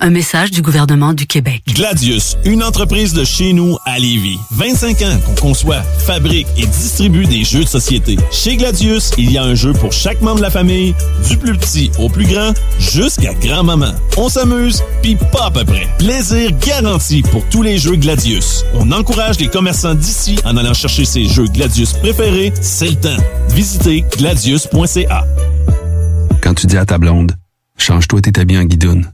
Un message du gouvernement du Québec. Gladius, une entreprise de chez nous à Lévis. 25 ans qu'on conçoit, fabrique et distribue des jeux de société. Chez Gladius, il y a un jeu pour chaque membre de la famille, du plus petit au plus grand, jusqu'à grand-maman. On s'amuse, puis pas à peu près. Plaisir garanti pour tous les jeux Gladius. On encourage les commerçants d'ici en allant chercher ses jeux Gladius préférés, c'est le temps. Visitez gladius.ca. Quand tu dis à ta blonde, change-toi tes habits en guidoune.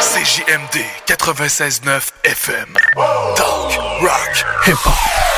CJMD 96.9 FM. Talk, rock, hip-hop.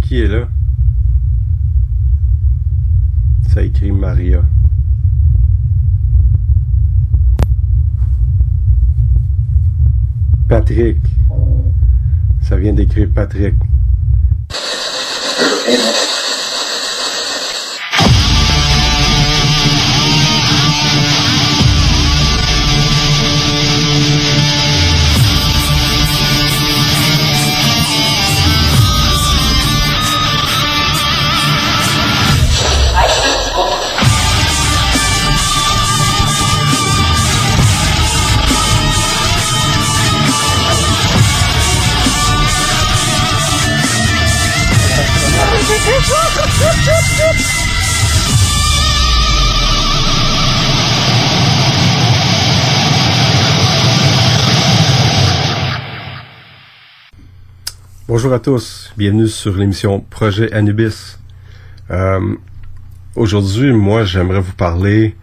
Qui est là? Ça écrit Maria. Patrick. Ça vient d'écrire Patrick. Bonjour à tous, bienvenue sur l'émission Projet Anubis. Euh, Aujourd'hui, moi, j'aimerais vous parler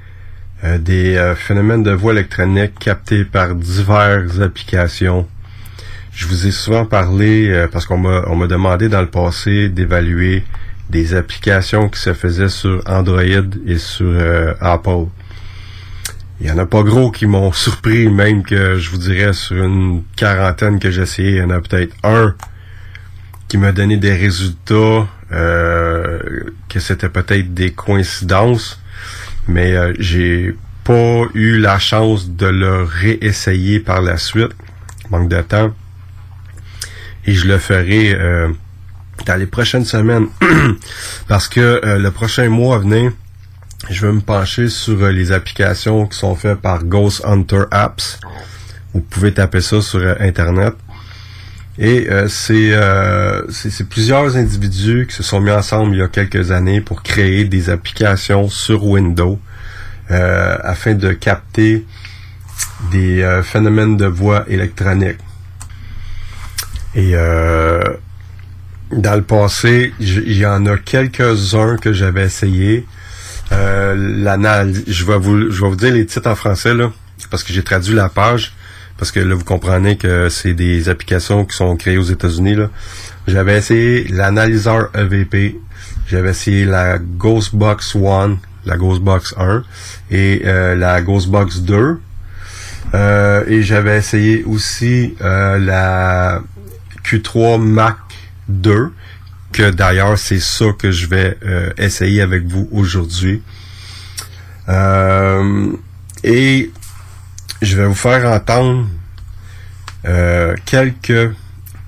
euh, des euh, phénomènes de voix électronique captés par diverses applications. Je vous ai souvent parlé, parce qu'on m'a demandé dans le passé d'évaluer des applications qui se faisaient sur Android et sur Apple. Il y en a pas gros qui m'ont surpris, même que je vous dirais sur une quarantaine que j'ai essayé, il y en a peut-être un qui m'a donné des résultats, euh, que c'était peut-être des coïncidences, mais euh, j'ai pas eu la chance de le réessayer par la suite, manque de temps, et je le ferai euh, dans les prochaines semaines, parce que le prochain mois à venir, je vais me pencher sur les applications qui sont faites par Ghost Hunter Apps. Vous pouvez taper ça sur Internet. Et euh, euh, c'est plusieurs individus qui se sont mis ensemble il y a quelques années pour créer des applications sur Windows euh, afin de capter des phénomènes de voix électronique. Et dans le passé, il y en a quelques-uns que j'avais essayé. je vais vous je vais vous dire les titres en français là, parce que j'ai traduit la page parce que là, vous comprenez que c'est des applications qui sont créées aux États-Unis. J'avais essayé l'analyseur EVP, j'avais essayé la Ghostbox One, la Ghostbox 1 et euh, la Ghostbox 2. Euh, et j'avais essayé aussi euh, la Q3 Mac 2, que d'ailleurs c'est ça que je vais essayer avec vous aujourd'hui. et je vais vous faire entendre euh, quelques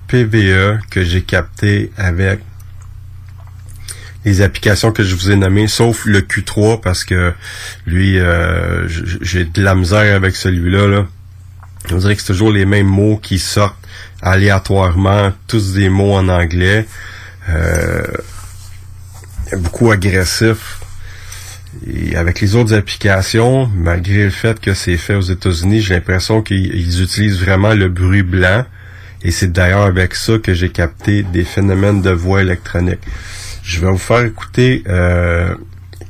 PVE que j'ai capté avec les applications que je vous ai nommées, sauf le Q3 parce que lui, euh, j'ai de la misère avec celui-là. Là. On dirait que c'est toujours les mêmes mots qui sortent aléatoirement, tous des mots en anglais, euh, beaucoup agressifs. Et avec les autres applications, malgré le fait que c'est fait aux États-Unis, j'ai l'impression qu'ils utilisent vraiment le bruit blanc. Et c'est d'ailleurs avec ça que j'ai capté des phénomènes de voix électronique. Je vais vous faire écouter euh,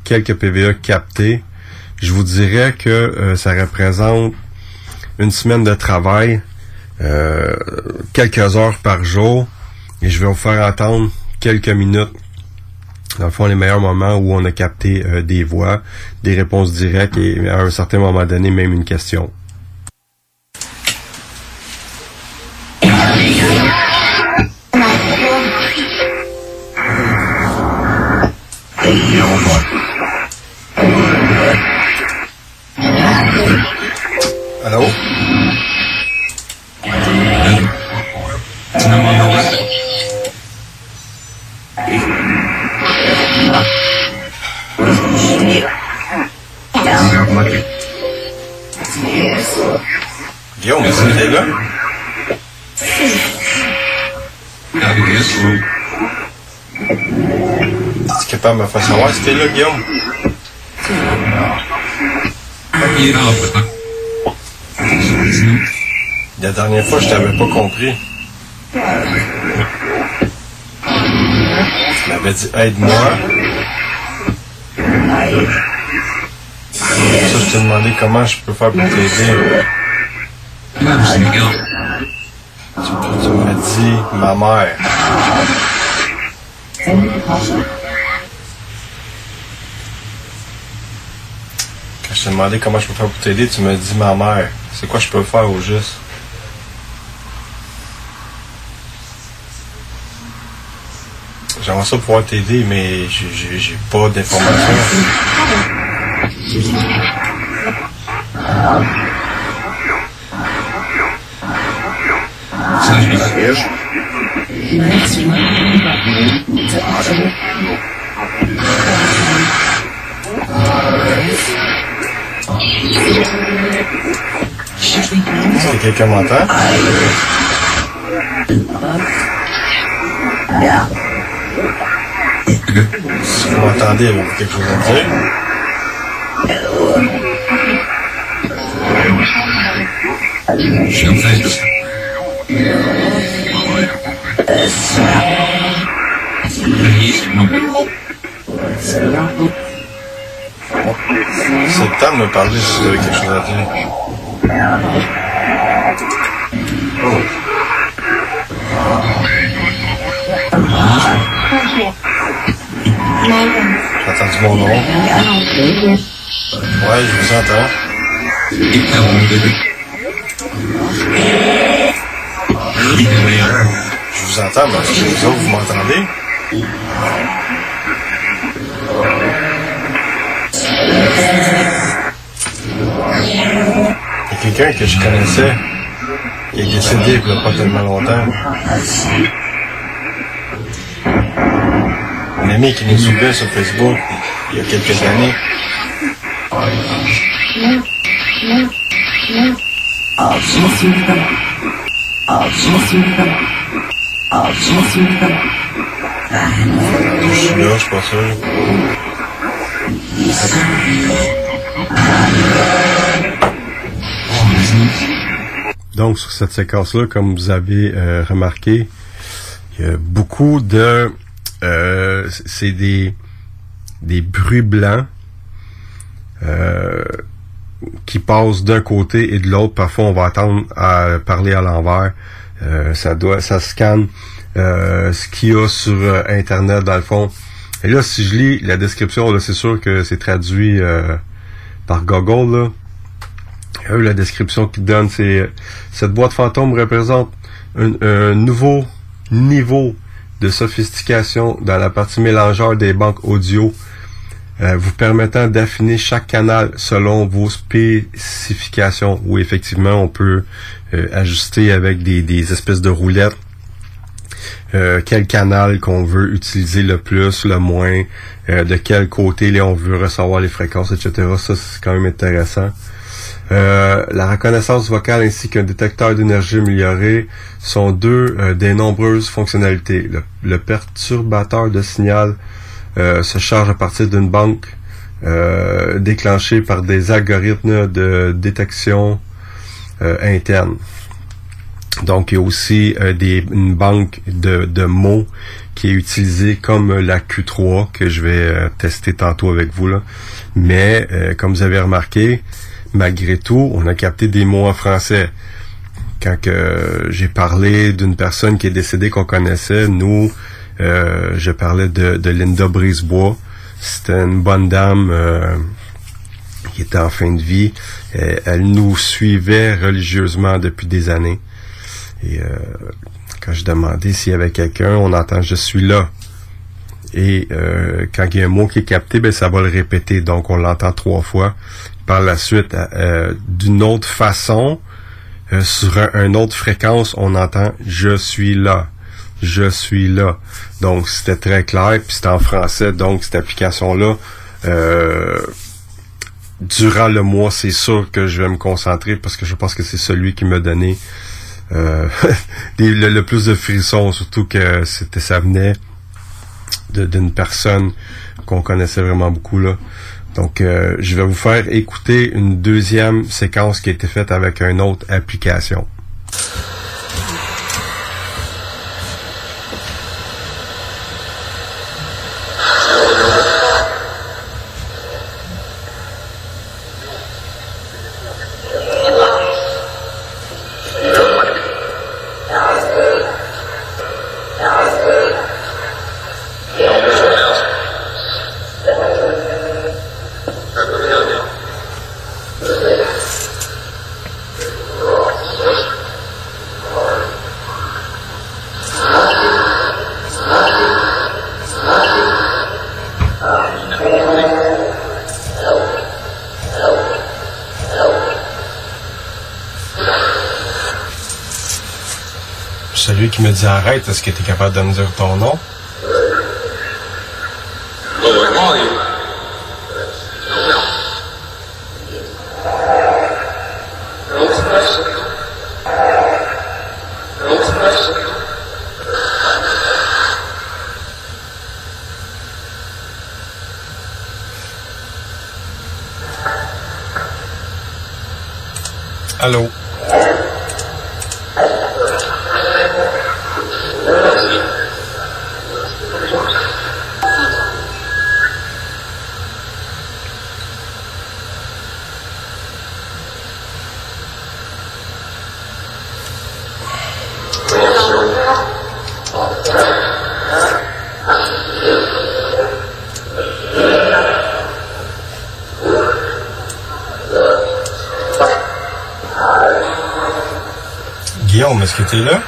quelques PVE captés. Je vous dirais que euh, ça représente une semaine de travail, euh, quelques heures par jour, et je vais vous faire entendre quelques minutes dans le fond, les meilleurs moments où on a capté euh, des voix, des réponses directes et à un certain moment donné, même une question. De me faire savoir si t'es là, Guillaume? La dernière fois, je t'avais pas compris. Tu m'avais dit aide-moi. Ça, je t'ai demandé comment je peux faire pour t'aider. Tu m'as dit ma mère. Je t'ai demandé comment je peux faire pour t'aider, tu m'as dit ma mère. C'est quoi je peux faire au juste? J'aimerais ça pouvoir t'aider, mais j'ai pas d'informations. C'est quelqu'un m'entend? Si vous m'entendez, avez-vous quelque chose à dire? Je suis en fait. Le temps de me parler si vous avez quelque chose à dire. J'ai entendu mon nom. Ouais, je vous entends. Je vous entends, mais est-ce que vous vous m'entendez? Il y a quelqu'un que je connaissais qui est décédé il n'y a pas tellement longtemps. Un ami qui nous suivait sur Facebook il y a quelques années. Je suis là, je suis pas sûr. Donc, sur cette séquence-là, comme vous avez euh, remarqué, il y a beaucoup de... Euh, c'est des, des bruits blancs euh, qui passent d'un côté et de l'autre. Parfois, on va attendre à parler à l'envers. Euh, ça doit, ça scanne euh, ce qu'il y a sur Internet, dans le fond. Et là, si je lis la description, c'est sûr que c'est traduit euh, par Google, là. Euh, la description qu'il donne, c'est euh, cette boîte fantôme représente un, un nouveau niveau de sophistication dans la partie mélangeur des banques audio, euh, vous permettant d'affiner chaque canal selon vos spécifications. Où effectivement, on peut euh, ajuster avec des, des espèces de roulettes euh, quel canal qu'on veut utiliser le plus, le moins, euh, de quel côté on veut recevoir les fréquences, etc. Ça, c'est quand même intéressant. Euh, la reconnaissance vocale ainsi qu'un détecteur d'énergie amélioré sont deux euh, des nombreuses fonctionnalités. Le, le perturbateur de signal euh, se charge à partir d'une banque euh, déclenchée par des algorithmes de détection euh, interne. Donc, il y a aussi euh, une banque de, mots qui est utilisée comme la Q3 que je vais euh, tester tantôt avec vous. Là. Mais, euh, comme vous avez remarqué, malgré tout, on a capté des mots en français. Quand j'ai parlé d'une personne qui est décédée qu'on connaissait, nous, euh, je parlais de, de Linda Brisebois. C'était une bonne dame euh, qui était en fin de vie. Euh, elle nous suivait religieusement depuis des années. Et euh, quand je demandais s'il y avait quelqu'un, on entend je suis là. Et euh, quand il y a un mot qui est capté, ben ça va le répéter. Donc on l'entend trois fois. Par la suite, euh, d'une autre façon, euh, sur un, une autre fréquence, on entend je suis là. Je suis là. Donc c'était très clair, puis c'était en français, donc cette application-là. Euh, durant le mois, c'est sûr que je vais me concentrer parce que je pense que c'est celui qui m'a donné euh, le, plus de frissons, surtout que c'était ça venait d'une personne qu'on connaissait vraiment beaucoup là. Donc, euh, je vais vous faire écouter une deuxième séquence qui a été faite avec une autre application. Celui arrête, est-ce que tu es capable de me dire ton nom? Que tu es là?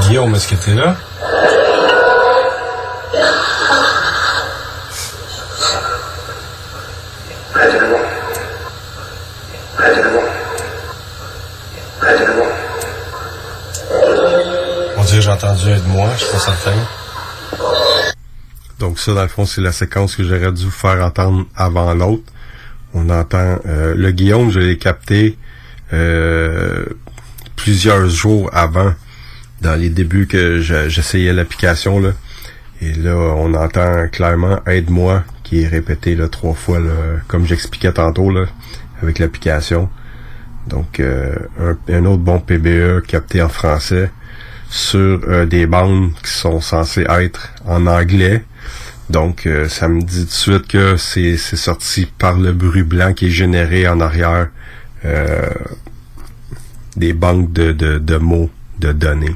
Guillaume, est-ce que t'es là? On dirait que j'ai entendu un de moi, je suis pas certain. Donc ça, dans le fond, c'est la séquence que j'aurais dû vous faire entendre avant l'autre. On entend euh, le Guillaume, je l'ai capté euh, plusieurs jours avant, dans les débuts que je- j'essayais l'application. Là. Et là, on entend clairement Aide-moi qui est répété là, trois fois, là, comme j'expliquais tantôt là, avec l'application. Donc, euh, un, autre bon PBE capté en français sur euh, des bandes qui sont censées être en anglais. Donc, euh, ça me dit tout de suite que c'est sorti par le bruit blanc qui est généré en arrière des banques de mots, de données.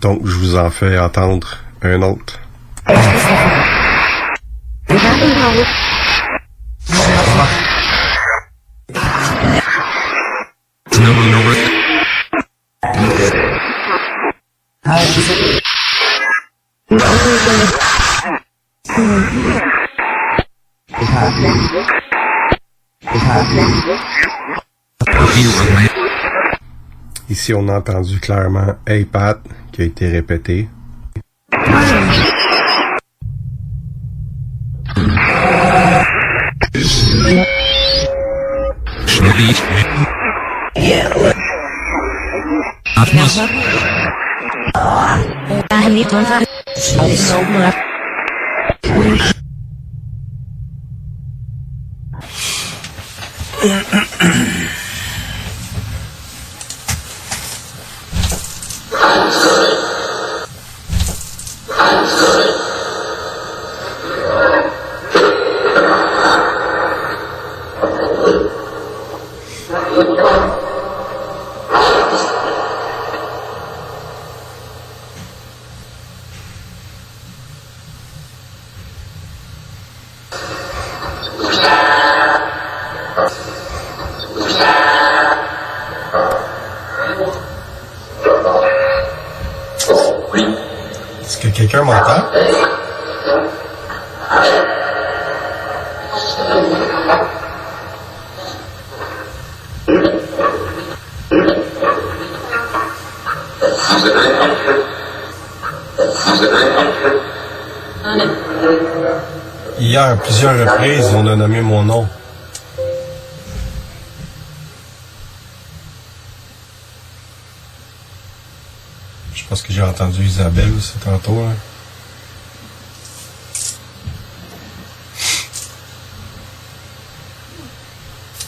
Donc, je vous en fais entendre un autre. Ici, on a entendu clairement Hey Pat qui a été répété. Plusieurs on a nommé mon nom. Je pense que j'ai entendu Isabelle aussi tantôt. hein.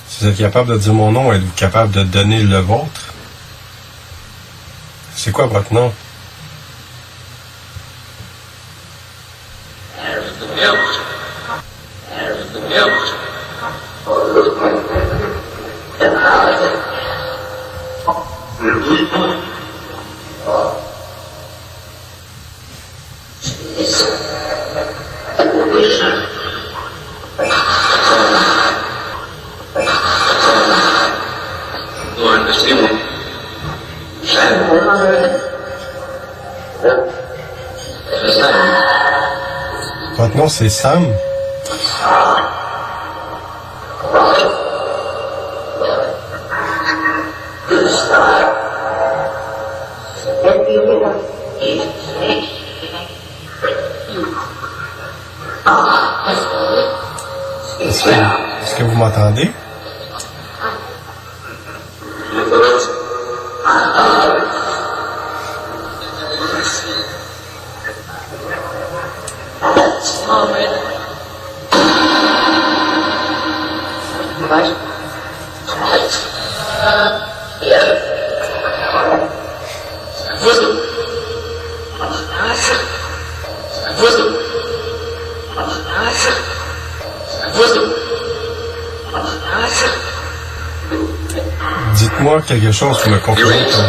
Si vous êtes capable de dire mon nom, êtes-vous capable de donner le vôtre? C'est quoi? Votre nom, c'est Sam? Est-ce que, que vous m'entendez? Chose sur conférence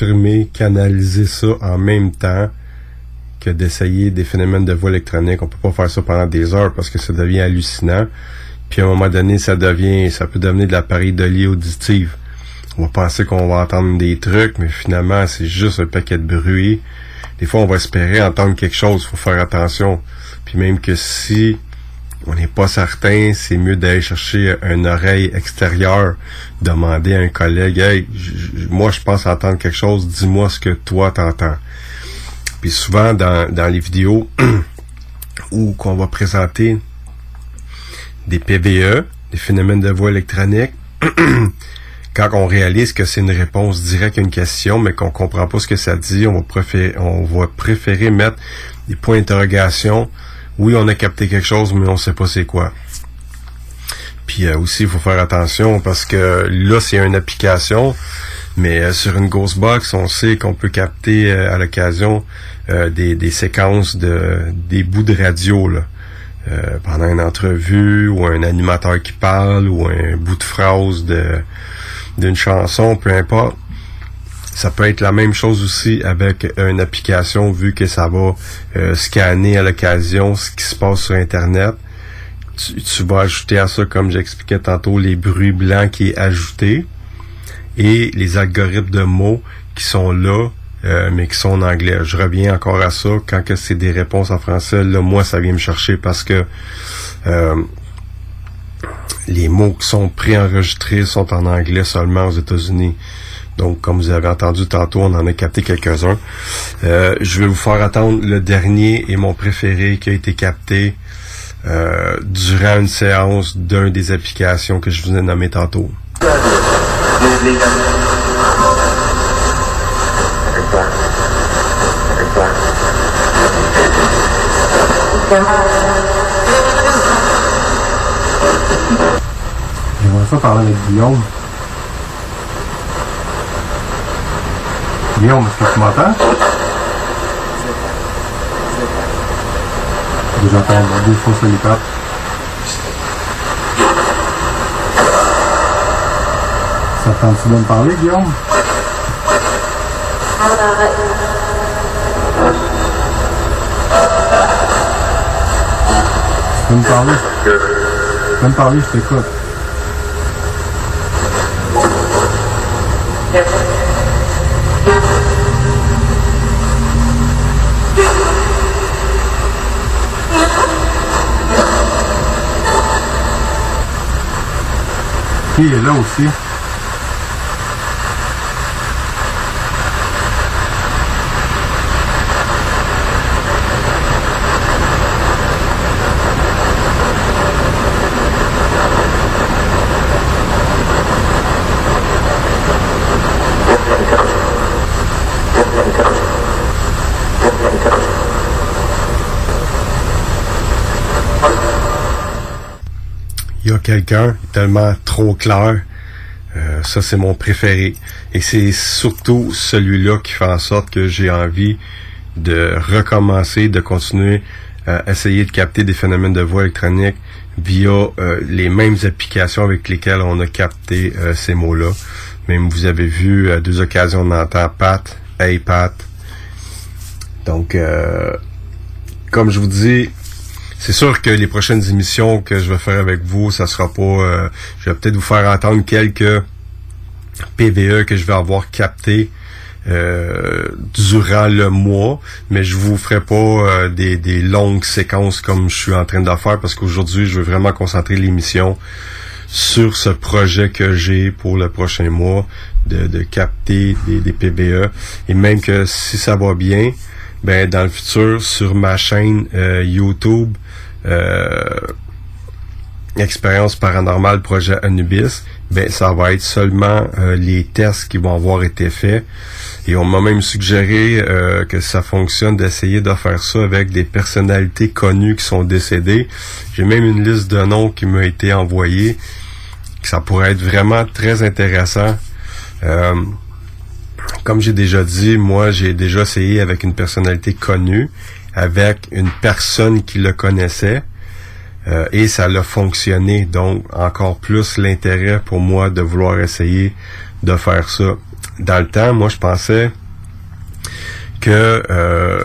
confirmer qu'analyser ça en même temps que d'essayer des phénomènes de voix électronique, on peut pas faire ça pendant des heures parce que ça devient hallucinant. Puis à un moment donné, ça devient, ça peut devenir de l'appareil de auditive. On va penser qu'on va entendre des trucs, mais finalement, c'est juste un paquet de bruit. Des fois, on va espérer entendre quelque chose. faut faire attention. Puis même que si on n'est pas certain, c'est mieux d'aller chercher une oreille extérieure, demander à un collègue, hey, moi je pense entendre quelque chose, dis-moi ce que toi t'entends. Puis souvent dans, dans les vidéos où qu'on va présenter des PVE, des phénomènes de voix électronique, quand on réalise que c'est une réponse directe à une question, mais qu'on comprend pas ce que ça dit, on va préférer, mettre des points d'interrogation. Oui, on a capté quelque chose, mais on sait pas c'est quoi. Puis euh, aussi, il faut faire attention parce que là, c'est une application, mais euh, sur une Ghostbox, on sait qu'on peut capter euh, à l'occasion des, des, séquences de des bouts de radio là. pendant une entrevue ou un animateur qui parle ou un bout de phrase de d'une chanson, peu importe. Ça peut être la même chose aussi avec une application vu que ça va scanner à l'occasion ce qui se passe sur Internet. Tu, tu, vas ajouter à ça, comme j'expliquais tantôt, les bruits blancs qui est ajouté et les algorithmes de mots qui sont là, euh, mais qui sont en anglais. Je reviens encore à ça. Quand que c'est des réponses en français, là, moi, ça vient me chercher parce que euh, les mots qui sont préenregistrés sont en anglais seulement aux États-Unis. Donc, comme vous avez entendu tantôt, on en a capté quelques-uns. Euh, je vais vous faire attendre le dernier et mon préféré qui a été capté durant une séance d'un des applications que je vous ai nommé tantôt. J'aimerais ça parler avec Guillaume. Guillaume, est-ce que tu m'entends? J'entends deux fois sur Ça tente-tu de me parler, Guillaume? Tu peux me parler? Tu peux me parler, je t'écoute. Qui est là aussi? Quelqu'un tellement trop clair. Euh, ça, c'est mon préféré. Et c'est surtout celui-là qui fait en sorte que j'ai envie de recommencer, de continuer à essayer de capter des phénomènes de voix électronique via euh, les mêmes applications avec lesquelles on a capté euh, ces mots-là. Même vous avez vu à deux occasions on entend Pat, Hey Pat. Donc, comme je vous dis, c'est sûr que les prochaines émissions que je vais faire avec vous, ça sera pas. euh, je vais peut-être vous faire entendre quelques PVE que je vais avoir capté euh, durant le mois, mais je vous ferai pas euh, des, longues séquences comme je suis en train de faire parce qu'aujourd'hui, je veux vraiment concentrer l'émission sur ce projet que j'ai pour le prochain mois de, de capter des, des PVE et même que si ça va bien, ben dans le futur sur ma chaîne YouTube expérience paranormale projet Anubis, ben ça va être seulement euh, les tests qui vont avoir été faits. Et on m'a même suggéré euh, que ça fonctionne d'essayer de faire ça avec des personnalités connues qui sont décédées. J'ai même une liste de noms qui m'a été envoyée. Ça pourrait être vraiment très intéressant. Euh, comme j'ai déjà dit, moi j'ai déjà essayé avec une personnalité connue, avec une personne qui le connaissait. Euh, et ça a fonctionné. Donc, encore plus l'intérêt pour moi de vouloir essayer de faire ça. Dans le temps, moi, je pensais que euh,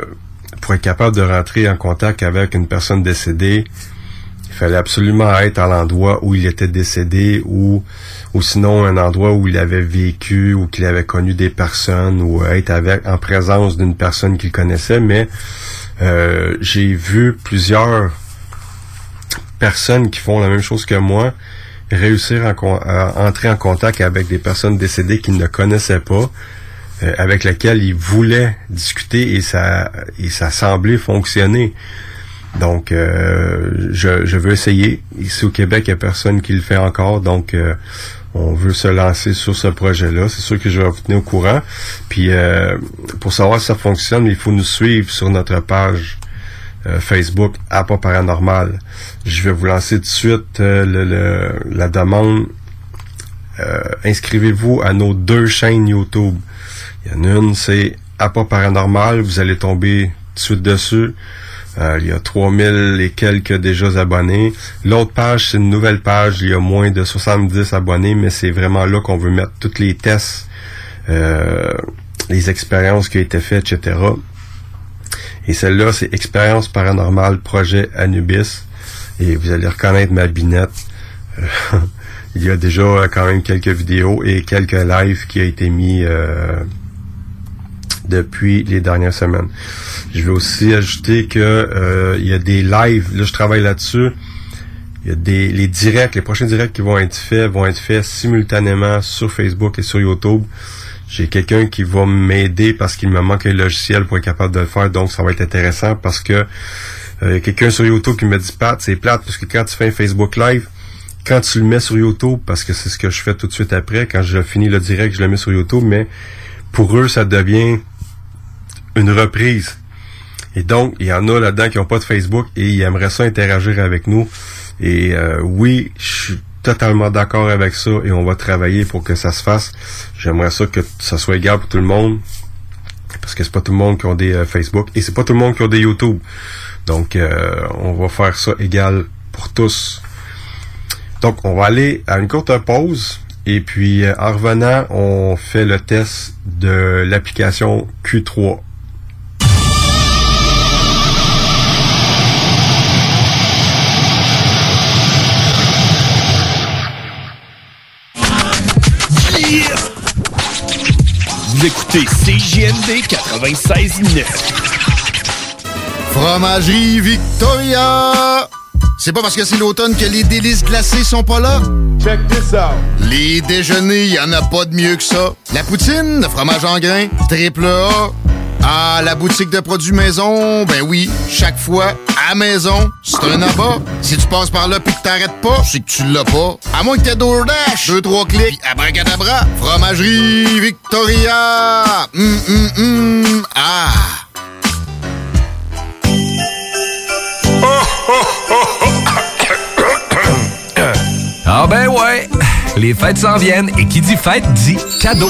pour être capable de rentrer en contact avec une personne décédée, il fallait absolument être à l'endroit où il était décédé ou, ou sinon un endroit où il avait vécu ou qu'il avait connu des personnes ou être avec en présence d'une personne qu'il connaissait. Mais euh, j'ai vu plusieurs personnes qui font la même chose que moi réussir à, entrer en contact avec des personnes décédées qu'ils ne connaissaient pas, euh, avec lesquelles ils voulaient discuter et ça et ça semblait fonctionner. Donc, euh, je, je veux essayer. Ici au Québec, il n'y a personne qui le fait encore, donc euh, on veut se lancer sur ce projet-là. C'est sûr que je vais vous tenir au courant. Puis, euh, pour savoir si ça fonctionne, il faut nous suivre sur notre page euh, Facebook pas paranormal. Je vais vous lancer tout de suite euh, le- le- la demande. Euh, Inscrivez-vous à nos deux chaînes YouTube. Il y en a une, c'est pas paranormal. Vous allez tomber tout de suite dessus. Euh, il y a 3000 et quelques déjà abonnés. L'autre page, c'est une nouvelle page. Il y a moins de 70 abonnés, mais c'est vraiment là qu'on veut mettre tous les tests, euh, les expériences qui ont été faites, etc. Et celle-là, c'est Expérience paranormale projet Anubis. Et vous allez reconnaître ma binette. Euh, il y a déjà euh, quand même quelques vidéos et quelques lives qui ont été mis euh, depuis les dernières semaines. Je vais aussi ajouter que euh, il y a des lives. Là, je travaille là-dessus. Il y a des les directs, les prochains directs qui vont être faits vont être faits simultanément sur Facebook et sur YouTube. J'ai quelqu'un qui va m'aider parce qu'il me manque un logiciel pour être capable de le faire, donc ça va être intéressant parce que euh, il y a quelqu'un sur YouTube qui me dit Pat, c'est plate parce que quand tu fais un Facebook Live, quand tu le mets sur YouTube, parce que c'est ce que je fais tout de suite après, quand je finis le direct, je le mets sur YouTube, mais pour eux, ça devient une reprise. Et donc, il y en a là-dedans qui n'ont pas de Facebook et ils aimeraient ça interagir avec nous. Et euh, oui, je suis totalement d'accord avec ça et on va travailler pour que ça se fasse. J'aimerais ça que ça soit égal pour tout le monde. Parce que c'est pas tout le monde qui ont des euh, Facebook et c'est pas tout le monde qui a des YouTube. Donc euh, on va faire ça égal pour tous. Donc on va aller à une courte pause et puis euh, en revenant, on fait le test de l'application Q3. Vous écoutez CJMD 96.9. Fromagerie Victoria! C'est pas parce que c'est l'automne que les délices glacées sont pas là? Check this out! Les déjeuners, y en a pas de mieux que ça. La poutine, le fromage en grains, triple A. Ah, la boutique de produits maison, ben oui, chaque fois, à maison, c'est un abat. Si tu passes par là pis que t'arrêtes pas, c'est que tu l'as pas. À moins que t'aies DoorDash, deux, trois clics, pis abracadabra, fromagerie Victoria! Hum, hum, hum, ah! Ah ben ouais, les fêtes s'en viennent et qui dit fête dit cadeau.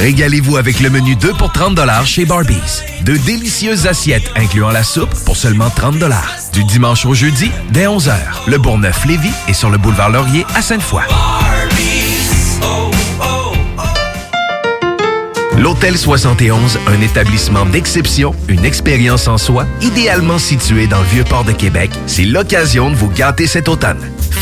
Régalez-vous avec le menu 2 pour 30 chez Barbies. De délicieuses assiettes incluant la soupe pour seulement 30 Du dimanche au jeudi, dès 11h. Le Bourgneuf-Lévis est sur le boulevard Laurier à Sainte-Foy. L'Hôtel 71, un établissement d'exception, une expérience en soi, idéalement situé dans le vieux port de Québec, c'est l'occasion de vous gâter cet automne.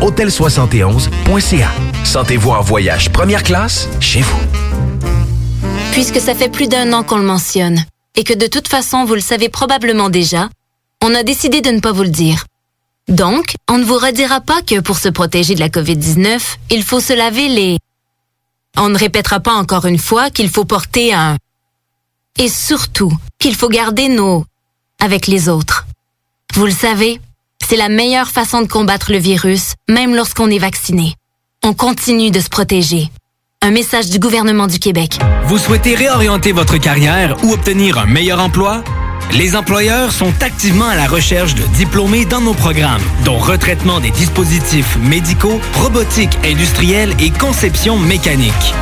Hôtel71.ca. Sentez-vous en voyage première classe chez vous. Puisque ça fait plus d'un an qu'on le mentionne, et que de toute façon vous le savez probablement déjà, on a décidé de ne pas vous le dire. Donc, on ne vous redira pas que pour se protéger de la COVID-19, il faut se laver les... On ne répétera pas encore une fois qu'il faut porter un... Et surtout, qu'il faut garder nos... avec les autres. Vous le savez, c'est la meilleure façon de combattre le virus, même lorsqu'on est vacciné. On continue de se protéger. Un message du gouvernement du Québec. Vous souhaitez réorienter votre carrière ou obtenir un meilleur emploi? Les employeurs sont activement à la recherche de diplômés dans nos programmes, dont retraitement des dispositifs médicaux, robotique industrielle et conception mécanique.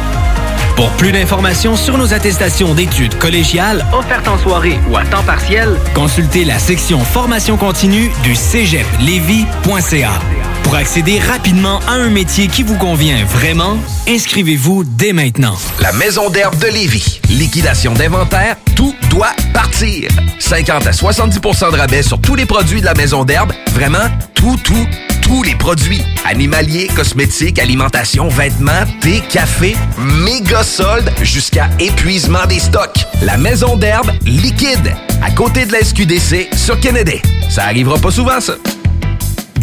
Pour plus d'informations sur nos attestations d'études collégiales offertes en soirée ou à temps partiel, consultez la section formation continue du cégeplevy.ca. Pour accéder rapidement à un métier qui vous convient vraiment, inscrivez-vous dès maintenant. La Maison d'herbe de Lévis. Liquidation d'inventaire, tout doit partir. 50 à 70% de rabais sur tous les produits de la Maison d'herbe. Vraiment, tout, tout, tous les produits. Animaliers, cosmétiques, alimentation, vêtements, thé, café, méga soldes jusqu'à épuisement des stocks. La maison d'herbe liquide, à côté de la SQDC sur Kennedy. Ça arrivera pas souvent, ça.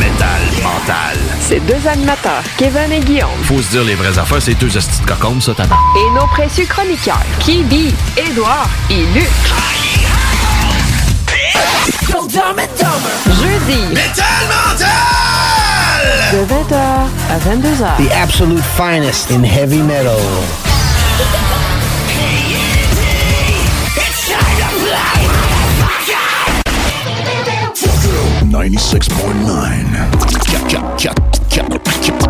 Métal mental. Ces deux animateurs, Kevin et Guillaume. Faut se dire les vraies affaires, c'est deux astuces de ça, t'attends. Et nos précieux chroniqueurs, Kibi, Édouard et Luc. Jeudi. Métal mental! De 20h à 22h. The absolute finest in heavy metal. 96.9.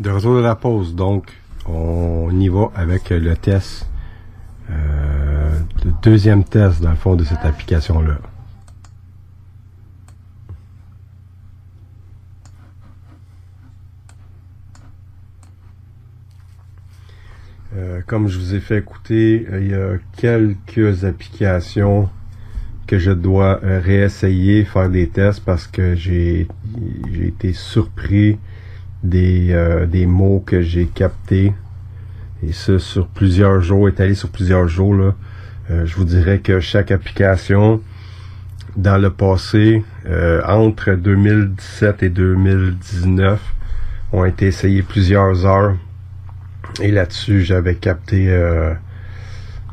De retour de la pause, donc on y va avec le test, euh, le deuxième test dans le fond de cette application-là. Euh, comme je vous ai fait écouter, euh, il y a quelques applications que je dois euh, réessayer, faire des tests parce que j'ai été surpris des, euh, des mots que j'ai captés. Et ça sur plusieurs jours, étalé sur plusieurs jours. Là. Euh, je vous dirais que chaque application dans le passé, euh, entre 2017 et 2019, ont été essayées plusieurs heures. Et là-dessus, j'avais capté euh,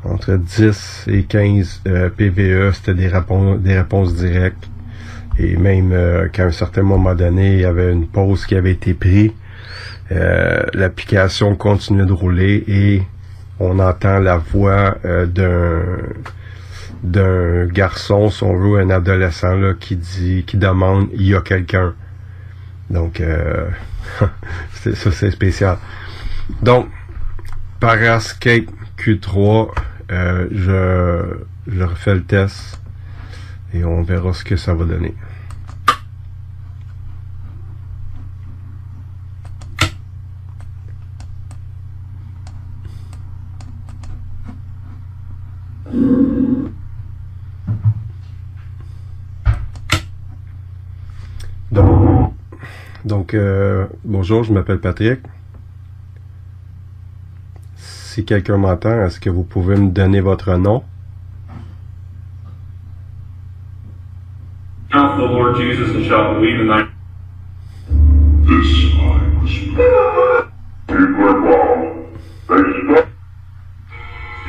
entre 10 et 15 euh, PVE. C'était des, des réponses directes. Et même euh, qu'à un certain moment donné, il y avait une pause qui avait été prise Euh, L'application continue de rouler et on entend la voix euh, d'un d'un garçon, si on veut, un adolescent là, qui dit, qui demande, il y a quelqu'un. Donc, ça c'est spécial. Donc, Parascape Q3, euh, je, je refais le test et on verra ce que ça va donner. Donc, donc euh, bonjour, je m'appelle Patrick. Si quelqu'un m'entend, est-ce que vous pouvez me donner votre nom?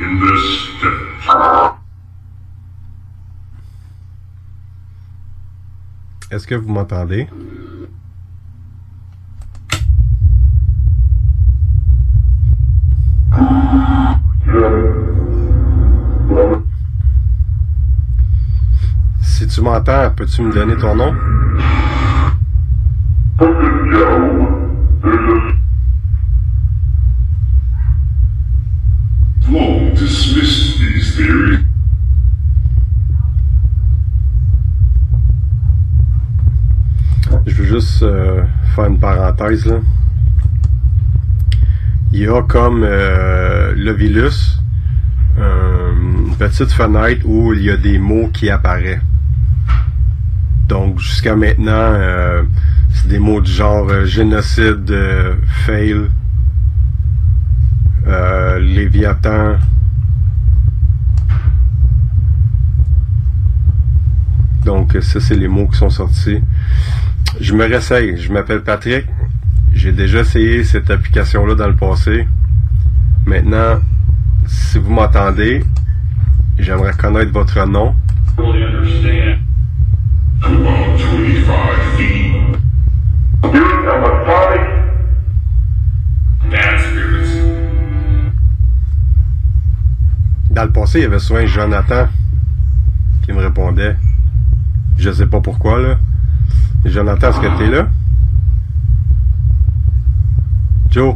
In. This Est-ce que vous m'entendez? Si tu m'entends, peux-tu me donner ton nom? Je veux juste euh, faire une parenthèse là. Il y a comme euh, l'Ovilus euh, une petite fenêtre où il y a des mots qui apparaissent. Donc jusqu'à maintenant, c'est des mots du genre génocide, fail, Léviathan. Donc ça c'est les mots qui sont sortis. Je me réessaye. Je m'appelle Patrick. J'ai déjà essayé cette application-là dans le passé. Maintenant, si vous m'entendez, j'aimerais connaître votre nom. Really understand. About 25 feet. Spirit of authority. Bad spirits. Dans le passé, il y avait souvent Jonathan qui me répondait. Je sais pas pourquoi, là. Jonathan, est-ce que t'es là? Joe?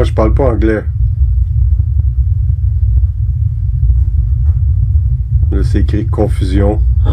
Moi, je parle pas anglais. Là, c'est écrit confusion. The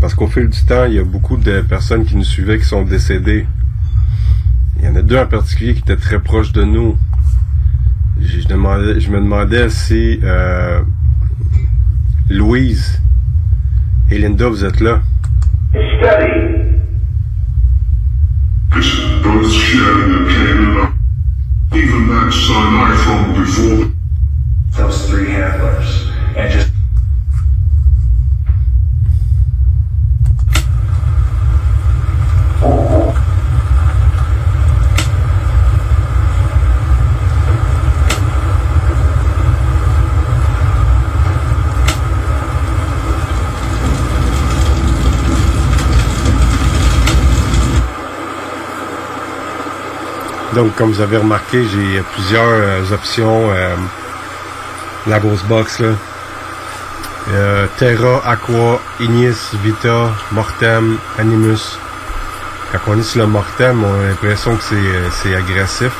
Parce qu'au fil du temps, il y a beaucoup de personnes qui nous suivaient qui sont décédées. Il y en a deux en particulier qui étaient très proches de nous. Je, me demandais si euh, Louise et Linda, vous êtes là. Donc, comme vous avez remarqué, j'ai plusieurs euh, options. euh, la grosse box. Euh, Terra, Aqua, Ignis, Vita, Mortem, Animus. Quand on est sur le Mortem, on a l'impression que c'est, agressif.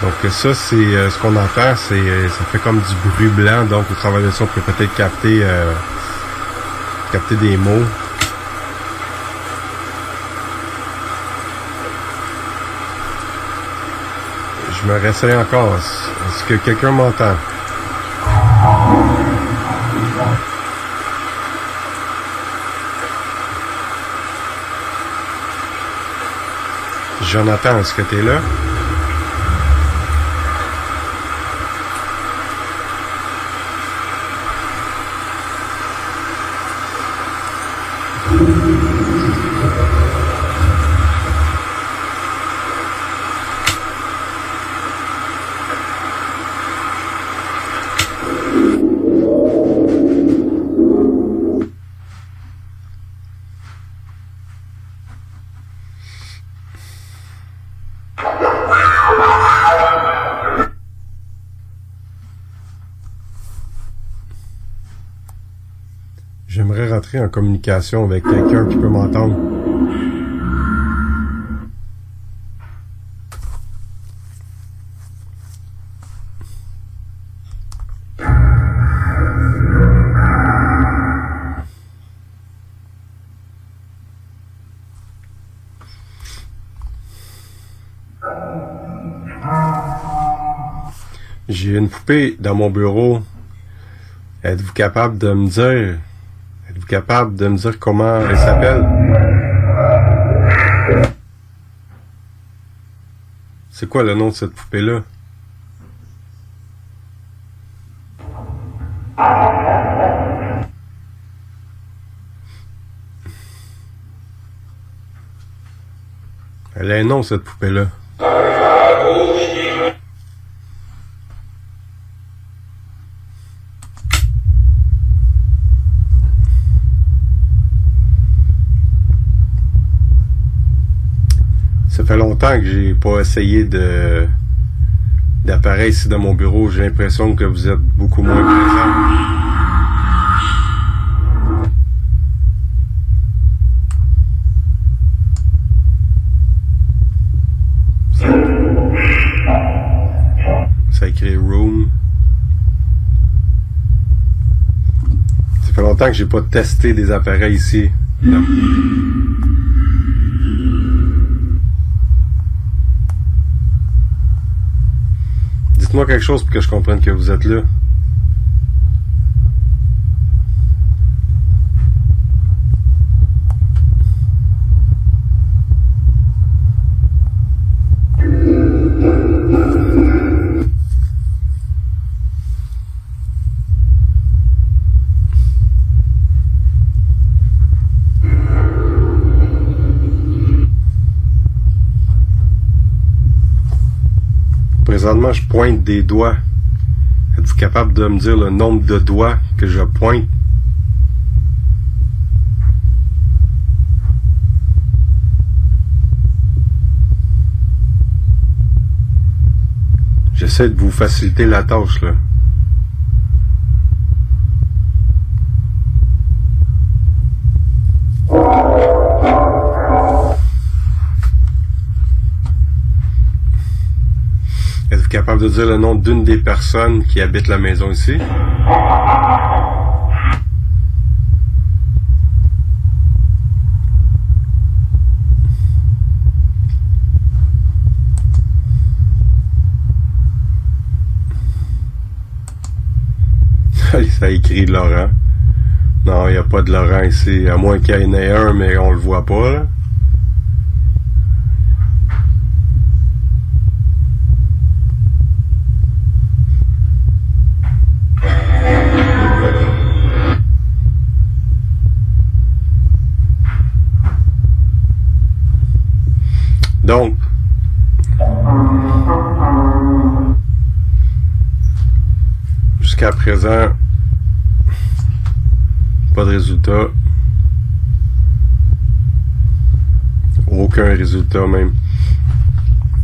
Donc ça, c'est ce qu'on entend, c'est ça fait comme du bruit blanc. Donc au travers de ça, on peut peut-être capter, capter des mots. Je me réessaye encore. Est-ce que quelqu'un m'entend? Jonathan, est-ce que tu es là? Rentrer en communication avec quelqu'un qui peut m'entendre. J'ai une poupée dans mon bureau. Êtes-vous capable de me dire Capable de me dire comment elle s'appelle? C'est quoi le nom de cette poupée-là? Elle a un nom, cette poupée-là. Ça fait que j'ai pas essayé de d'appareil ici dans mon bureau. J'ai l'impression que vous êtes beaucoup moins présent. Room. Ça fait longtemps que j'ai pas testé des appareils ici. Non. Quelque chose pour que je comprenne que vous êtes là. Je pointe des doigts. Êtes-vous capable de me dire le nombre de doigts que je pointe? J'essaie de vous faciliter la tâche, là. Le nom d'une des personnes qui habitent la maison ici? Ça écrit Laurent. Non, il n'y a pas de Laurent ici, à moins qu'il y en ait un, mais on le voit pas. Là. Présent, pas de résultat. Aucun résultat même.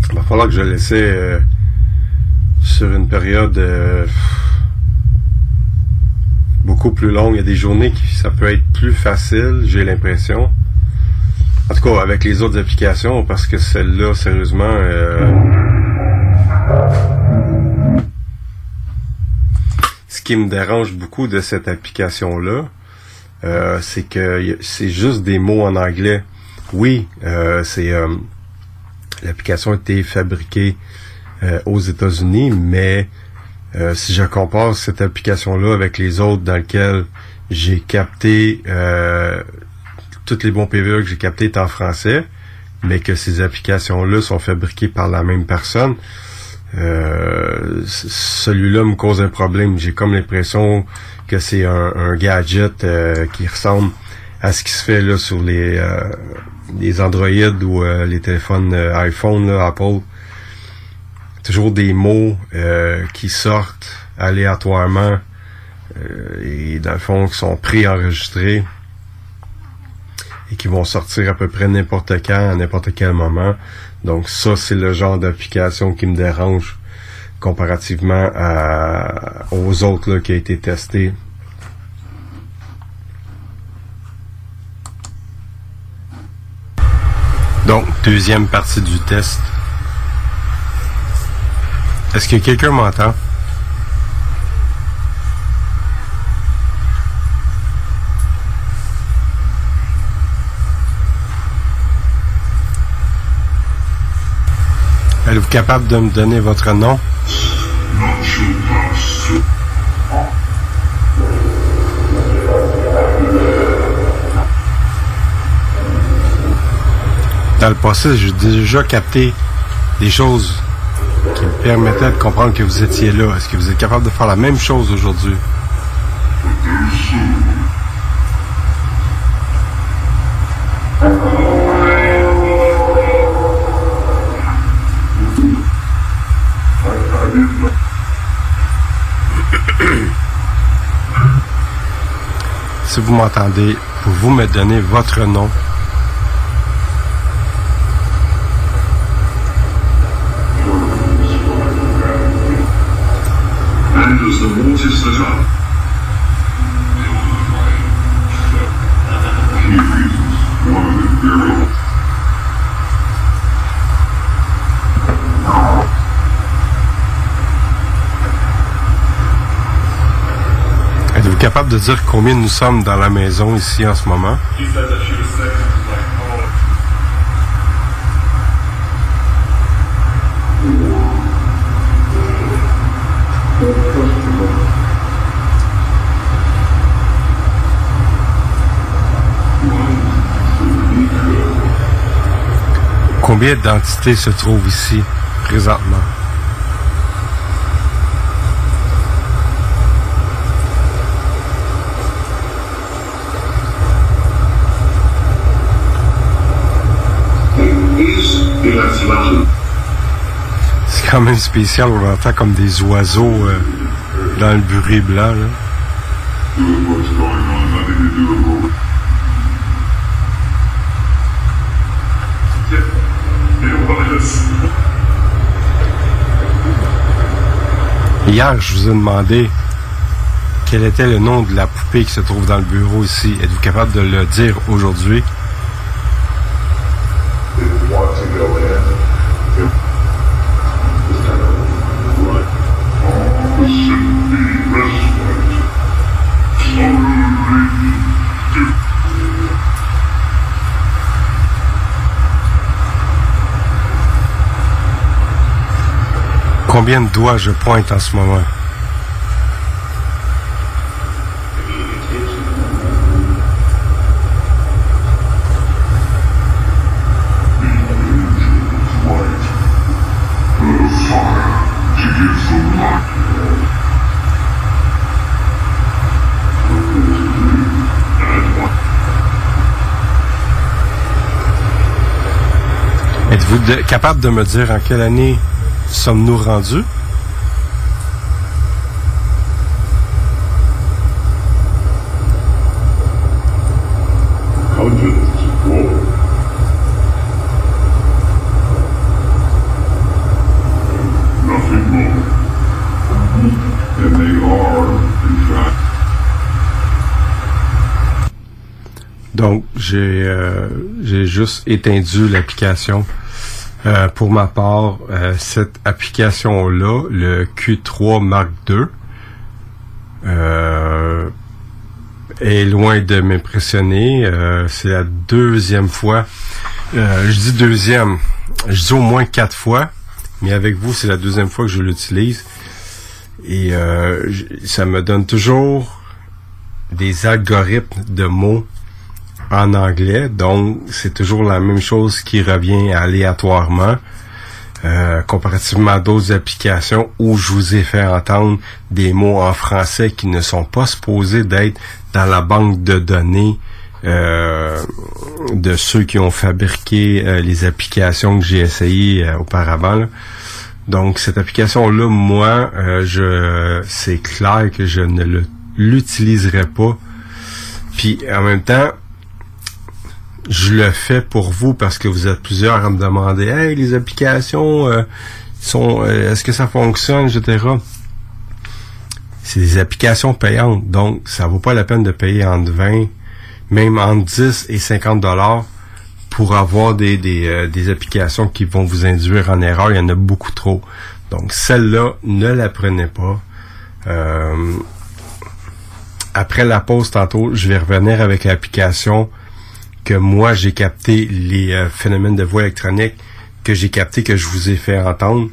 il va falloir que je laisse euh, sur une période euh, beaucoup plus longue. Il y a des journées qui ça peut être plus facile, j'ai l'impression. En tout cas, avec les autres applications, parce que celle-là, sérieusement, euh, qui me dérange beaucoup de cette application-là, euh, c'est que c'est juste des mots en anglais. Oui, euh, c'est euh, l'application a été fabriquée aux États-Unis, mais si je compare cette application-là avec les autres dans lesquelles j'ai capté tous les bons PVE que j'ai captés est en français, mais que ces applications-là sont fabriquées par la même personne, euh, celui-là me cause un problème. J'ai comme l'impression que c'est un, gadget euh, qui ressemble à ce qui se fait là sur les, euh, les Android ou les téléphones iPhone, là, Apple. Toujours des mots qui sortent aléatoirement et dans le fond qui sont préenregistrés et qui vont sortir à peu près n'importe quand, à n'importe quel moment. Donc ça, c'est le genre d'application qui me dérange comparativement aux autres qui a été testé. Donc, deuxième partie du test. Est-ce que quelqu'un m'entend? Êtes-vous capable de me donner votre nom? Dans le passé, j'ai déjà capté des choses qui me permettaient de comprendre que vous étiez là. Est-ce que vous êtes capable de faire la même chose aujourd'hui? Si vous m'entendez, pouvez-vous me donner votre nom? And as the waters lit up, capable de dire combien nous sommes dans la maison ici en ce moment? Combien d'entités se trouvent ici présentement? C'est quand même spécial, on entend comme des oiseaux euh, dans le bruit blanc. Là. Hier, je vous ai demandé quel était le nom de la poupée qui se trouve dans le bureau ici. Êtes-vous capable de le dire aujourd'hui? Combien de doigts je pointe en ce moment? Êtes-vous capable de me dire en quelle année sommes-nous rendus? Donc, j'ai euh, juste étendu l'application euh, pour ma part, euh, cette application-là, le Q3 Mark II, euh, est loin de m'impressionner. C'est la deuxième fois. Je dis deuxième. Je dis au moins quatre fois. Mais avec vous, c'est la deuxième fois que je l'utilise. Et ça me donne toujours des algorithmes de mots en anglais. Donc, c'est toujours la même chose qui revient aléatoirement. Euh, comparativement à d'autres applications où je vous ai fait entendre des mots en français qui ne sont pas supposés d'être dans la banque de données euh, de ceux qui ont fabriqué euh, les applications que j'ai essayées euh, auparavant. là. Donc cette application-là, moi, euh, je c'est clair que je ne l'utiliserai pas. Puis en même temps, je le fais pour vous parce que vous êtes plusieurs à me demander Hey, les applications euh, sont euh, est-ce que ça fonctionne, etc. C'est des applications payantes, donc ça vaut pas la peine de payer entre 20, même entre 10 et 50 dollars pour avoir des, des, euh, des applications qui vont vous induire en erreur. Il y en a beaucoup trop. Donc celle-là, ne la prenez pas. Euh, après la pause tantôt, je vais revenir avec l'application que moi j'ai capté les euh, phénomènes de voix électronique que j'ai capté que je vous ai fait entendre.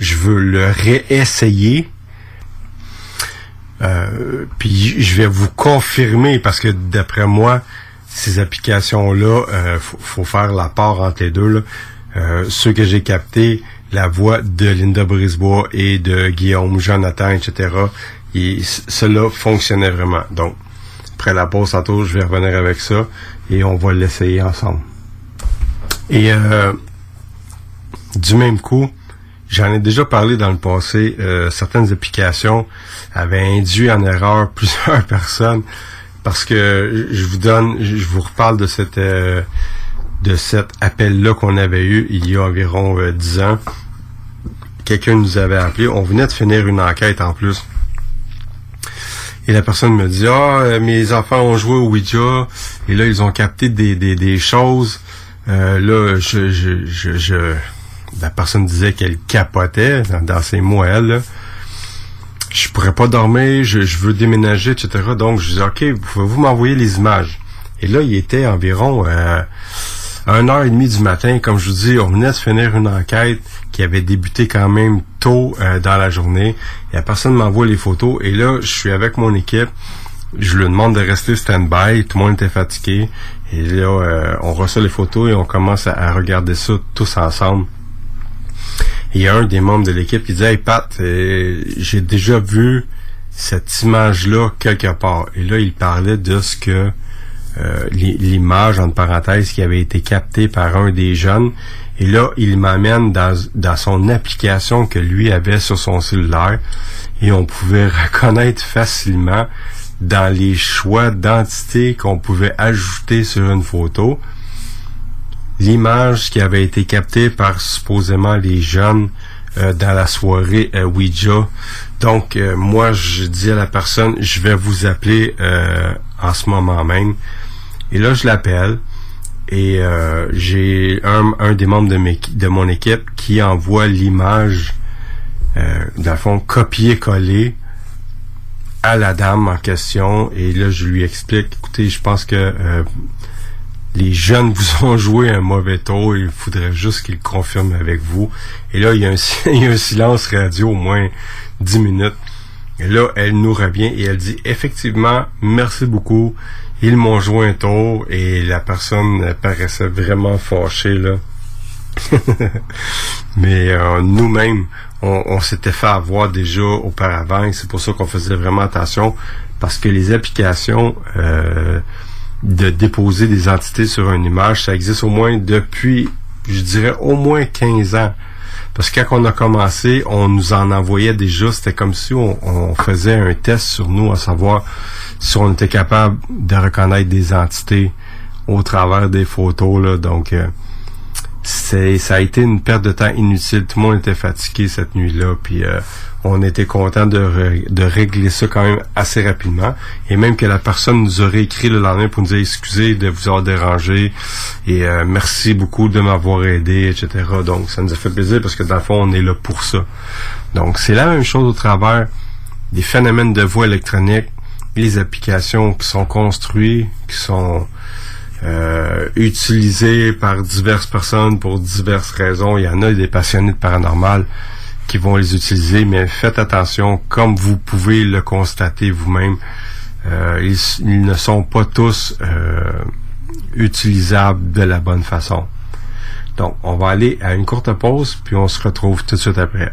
Je veux le réessayer. Euh, puis je vais vous confirmer parce que d'après moi, ces applications-là, euh, faut, faire la part entre les deux. Là. Euh, ceux que j'ai captés, la voix de Linda Brisebois et de Guillaume Jonathan, etc. Et cela fonctionnait vraiment. Donc, après la pause tantôt, je vais revenir avec ça et on va l'essayer ensemble. Et euh, du même coup, j'en ai déjà parlé dans le passé, euh, certaines applications avaient induit en erreur plusieurs personnes parce que je vous donne, je vous reparle de cette euh, de cet appel-là qu'on avait eu il y a environ euh, 10 ans. Quelqu'un nous avait appelé, on venait de finir une enquête en plus. Et la personne me dit Ah, euh, mes enfants ont joué au Ouija et là ils ont capté des, des, des choses. Euh, là, je, je, la personne disait qu'elle capotait dans, dans ses mots à elle. là. Je pourrais pas dormir, je, veux déménager, etc. Donc je dis OK, pouvez-vous m'envoyer les images? Et là, il était environ euh, 1h30 du matin. Comme je vous dis, on venait de finir une enquête qui avait débuté quand même tôt euh, dans la journée. Et la personne m'envoie les photos. Et là, je suis avec mon équipe. Je lui demande de rester stand-by. Tout le monde était fatigué. Et là, euh, on reçoit les photos et on commence à, regarder ça tous ensemble. Il y a un des membres de l'équipe qui dit Hey Pat, euh, j'ai déjà vu cette image-là quelque part. Et là, il parlait de ce que l'image, entre parenthèses, qui avait été captée par un des jeunes. Et là, il m'amène dans, dans son application que lui avait sur son cellulaire. Et on pouvait reconnaître facilement dans les choix d'entité qu'on pouvait ajouter sur une photo l'image qui avait été captée par supposément les jeunes euh, dans la soirée euh, Ouija. Donc, euh, moi, je dis à la personne, je vais vous appeler euh, en ce moment même. Et là, je l'appelle. Et euh, j'ai un, un des membres de, de mon équipe qui envoie l'image, euh, dans le fond, copier-coller à la dame en question. Et là, je lui explique, écoutez, je pense que euh, les jeunes vous ont joué un mauvais tour, il faudrait juste qu'ils confirment avec vous. Et là, il y, a un, il y a un silence radio au moins 10 minutes. Et là, elle nous revient et elle dit effectivement, merci beaucoup. Ils m'ont joué un tour et la personne paraissait vraiment fâchée là. Mais euh, nous-mêmes, on, s'était fait avoir déjà auparavant et c'est pour ça qu'on faisait vraiment attention parce que les applications euh, de déposer des entités sur une image, ça existe au moins depuis, je dirais, au moins 15 ans. Parce que quand on a commencé, on nous en envoyait déjà, c'était comme si on faisait un test sur nous, à savoir si on était capable de reconnaître des entités au travers des photos. Donc, euh, c'est ça a été une perte de temps inutile. Tout le monde était fatigué cette nuit-là, puis euh, on était content de, de régler ça quand même assez rapidement. Et même que la personne nous aurait écrit le lendemain pour nous dire excusez de vous avoir dérangé et euh, merci beaucoup de m'avoir aidé, etc. Donc ça nous a fait plaisir parce que dans le fond on est là pour ça. Donc c'est la même chose au travers des phénomènes de voix électronique, les applications qui sont construites, qui sont euh, utilisées par diverses personnes pour diverses raisons. Il y en a des passionnés de paranormal qui vont les utiliser, mais faites attention, comme vous pouvez le constater vous-même, euh, ils, ne sont pas tous euh, utilisables de la bonne façon. Donc, on va aller à une courte pause, puis on se retrouve tout de suite après.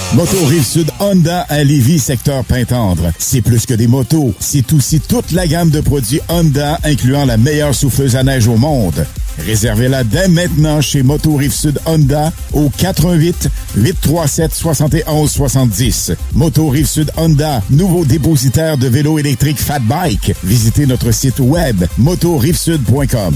Moto Rive-Sud Honda à Lévis, secteur Pintendre. C'est plus que des motos, c'est aussi toute la gamme de produits Honda, incluant la meilleure souffleuse à neige au monde. Réservez-la dès maintenant chez Moto Rive-Sud Honda au 88 837 71 70. Moto Rive-Sud Honda, nouveau dépositaire de vélos électriques Fat Bike. Visitez notre site web motorivesud.com.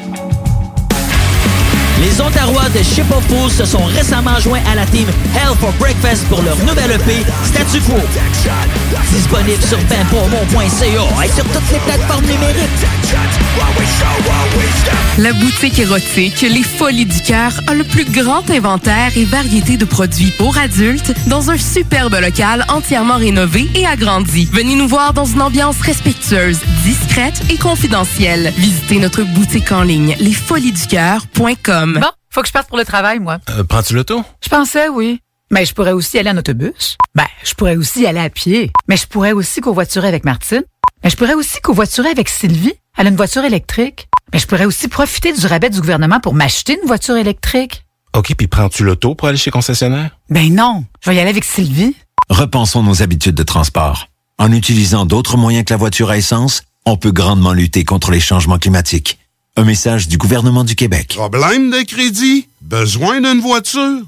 Les Ontarois de Ship of Fools se sont récemment joints à la team Hell for Breakfast pour leur nouvelle EP Statu Quo. Disponible sur benpourmont.ca et sur toutes les plateformes numériques. La boutique érotique Les Folies du Cœur a le plus grand inventaire et variété de produits pour adultes dans un superbe local entièrement rénové et agrandi. Venez nous voir dans une ambiance respectueuse, discrète et confidentielle. Visitez notre boutique en ligne lesfoliesducoeur.com. Bon, faut que je parte pour le travail, moi. Euh, Prends-tu l'auto? Je pensais, oui. Mais je pourrais aussi aller en autobus. Ben, je pourrais aussi aller à pied. Mais je pourrais aussi covoiturer avec Martine. Mais je pourrais aussi covoiturer avec Sylvie. Elle a une voiture électrique. Mais je pourrais aussi profiter du rabais du gouvernement pour m'acheter une voiture électrique. OK, puis prends-tu l'auto pour aller chez concessionnaire? Ben non, je vais y aller avec Sylvie. Repensons nos habitudes de transport. En utilisant d'autres moyens que la voiture à essence, on peut grandement lutter contre les changements climatiques. Un message du gouvernement du Québec. Problème de crédit? Besoin d'une voiture?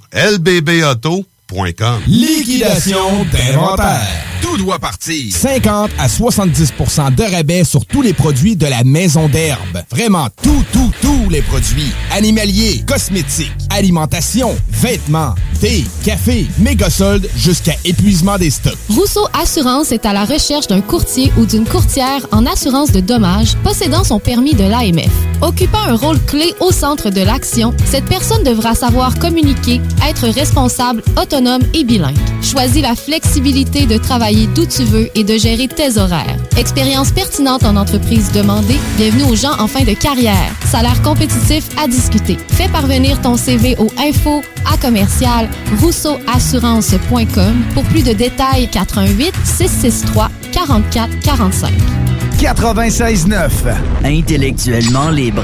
Liquidation d'inventaire. Tout doit partir. 50 à 70% de rabais sur tous les produits de la maison d'herbe. Vraiment tout, tout, tous les produits. Animaliers, cosmétiques, alimentation, vêtements, thé, café, méga soldes jusqu'à épuisement des stocks. Rousseau Assurance est à la recherche d'un courtier ou d'une courtière en assurance de dommages possédant son permis de l'AMF. Occupant un rôle clé au centre de l'action, cette personne devra savoir communiquer, être responsable, autonome et bilingue. Choisis la flexibilité de travailler d'où tu veux et de gérer tes horaires. Expérience pertinente en entreprise demandée. Bienvenue aux gens en fin de carrière. Salaire compétitif à discuter. Fais parvenir ton CV au info à commercial rousseauassurance.com pour plus de détails 88 663 44 45. 96.9. Intellectuellement libre.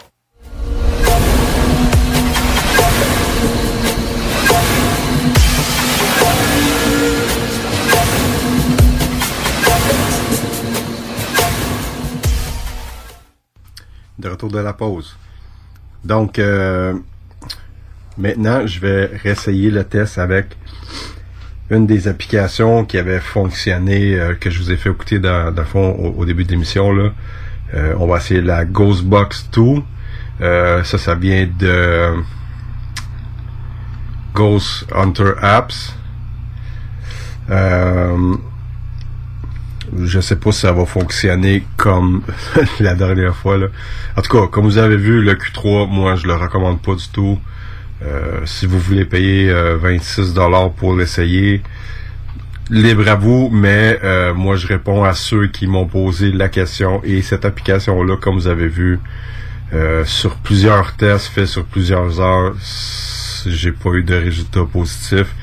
De retour de la pause. Donc, euh, maintenant, je vais réessayer le test avec une des applications qui avait fonctionné, euh, que je vous ai fait écouter au, début de l'émission. Euh, on va essayer la Ghostbox 2. Euh, ça, ça vient de Ghost Hunter Apps. Euh, je sais pas si ça va fonctionner comme la dernière fois. En tout cas, comme vous avez vu, le Q3, moi, je le recommande pas du tout. Euh, si vous voulez payer euh, 26 dollars pour l'essayer, libre à vous, mais euh, moi je réponds à ceux qui m'ont posé la question et cette application-là, comme vous avez vu, euh, sur plusieurs tests faits sur plusieurs heures, j'ai pas eu de résultats positifs.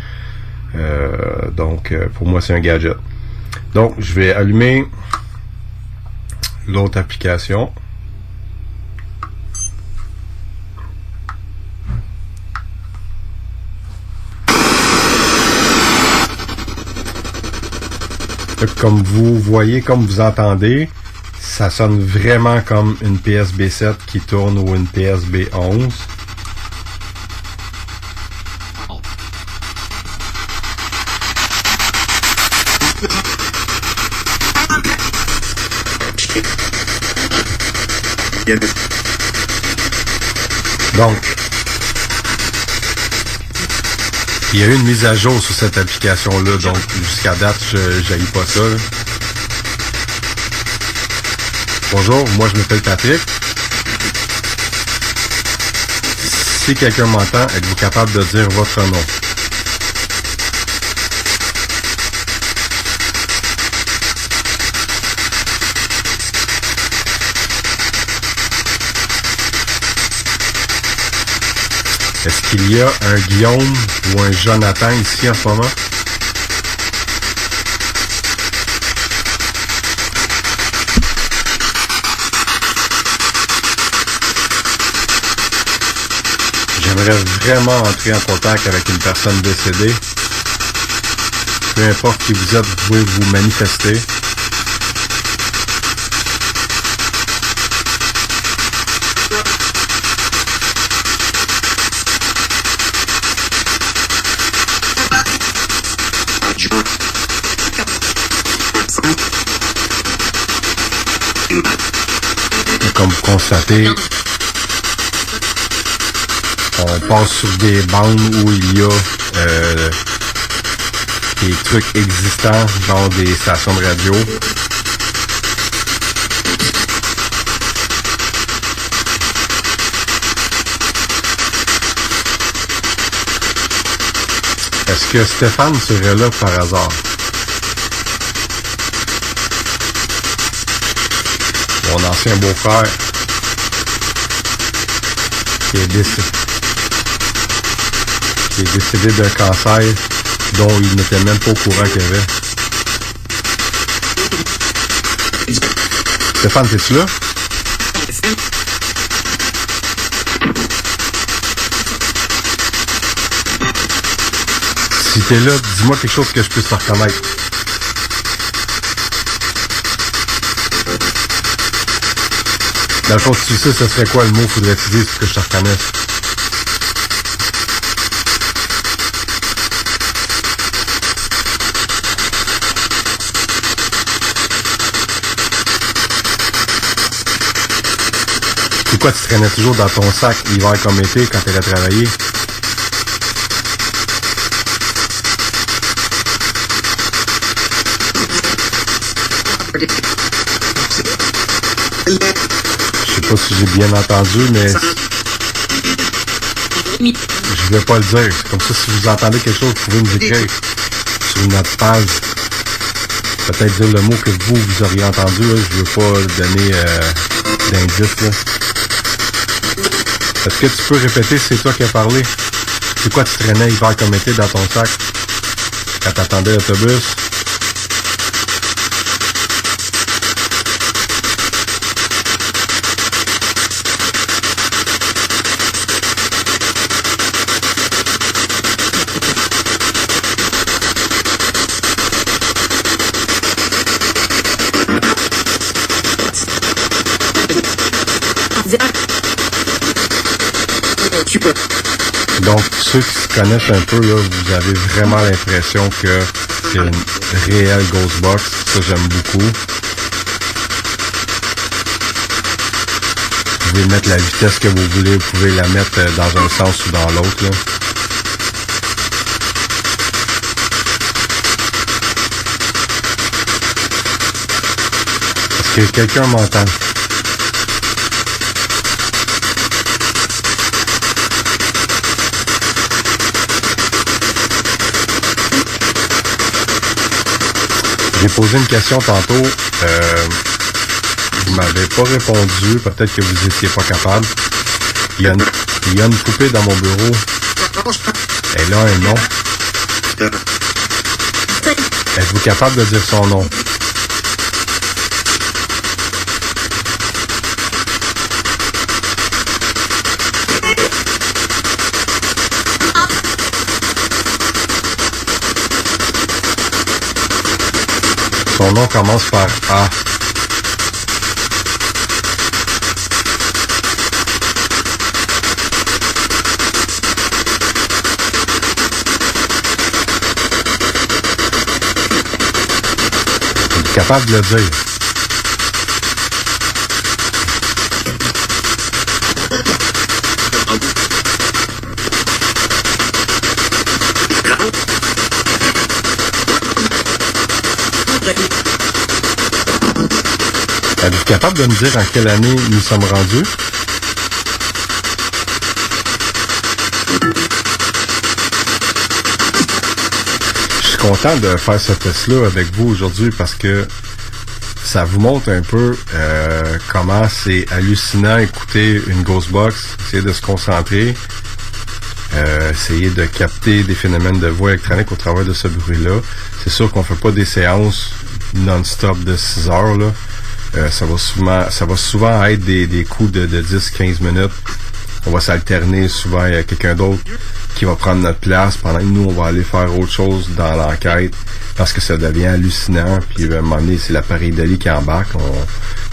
Euh, donc euh, pour moi c'est un gadget. Donc je vais allumer l'autre application. Comme vous voyez, comme vous entendez, ça sonne vraiment comme une PSB 7 qui tourne ou une PSB 11. Donc, il y a eu une mise à jour sur cette application-là, donc jusqu'à date, je n'aille pas ça. Bonjour, moi je m'appelle Patrick. Si quelqu'un m'entend, êtes-vous capable de dire votre nom? Est-ce qu'il y a un Guillaume ou un Jonathan ici en ce moment? J'aimerais vraiment entrer en contact avec une personne décédée. Peu importe qui vous êtes, vous pouvez vous manifester. Constatez, on passe sur des bandes où il y a euh, des trucs existants, genre des stations de radio. Est-ce que Stéphane serait là par hasard? Mon ancien beau-frère qui est décédé, d'un cancer dont il n'était même pas au courant qu'il y avait. Stéphane, t'es-tu là? Si t'es là, dis-moi quelque chose que je puisse reconnaître. Dans le fond, si tu sais, ce serait quoi le mot faudrait dises pour que je te reconnaisse? Tu traînais toujours dans ton sac hiver comme été quand t'allais travailler? Sais pas si j'ai bien entendu, mais je vais pas le dire. C'est Comme ça, si vous entendez quelque chose, vous pouvez nous écrire sur notre page. Peut-être dire le mot que vous, vous auriez entendu. là. Je veux pas donner euh, d'indice. Est-ce que tu peux répéter c'est toi qui as parlé? C'est quoi tu traînais hiver comme été dans ton sac quand t'attendais l'autobus? Ceux qui se connaissent un peu, là, vous avez vraiment l'impression que c'est une réelle Ghostbox. Ça, j'aime beaucoup. Vous pouvez mettre la vitesse que vous voulez. Vous pouvez la mettre euh, dans un sens ou dans l'autre. Est-ce que quelqu'un m'entend? J'ai posé une question tantôt. Euh, vous m'avez pas répondu. Peut-être que vous étiez pas capable. Il y, a une, il y a une poupée dans mon bureau. Elle a un nom. Êtes-vous capable de dire son nom? Son nom commence par A. Capable de le dire? Êtes-vous capable de me dire en quelle année nous sommes rendus? Je suis content de faire ce test-là avec vous aujourd'hui parce que ça vous montre un peu euh, comment c'est hallucinant écouter une Ghostbox, essayer de se concentrer, euh, essayer de capter des phénomènes de voix électronique au travers de ce bruit-là. C'est sûr qu'on fait pas des séances non-stop de 6 heures. Là. Euh, ça, va souvent, ça va souvent être des, des coups de, de 10-15 minutes. On va s'alterner. Souvent, il y a quelqu'un d'autre qui va prendre notre place pendant que nous, on va aller faire autre chose dans l'enquête parce que ça devient hallucinant. Puis à un moment donné, c'est l'appareil d'Ali qui embarque.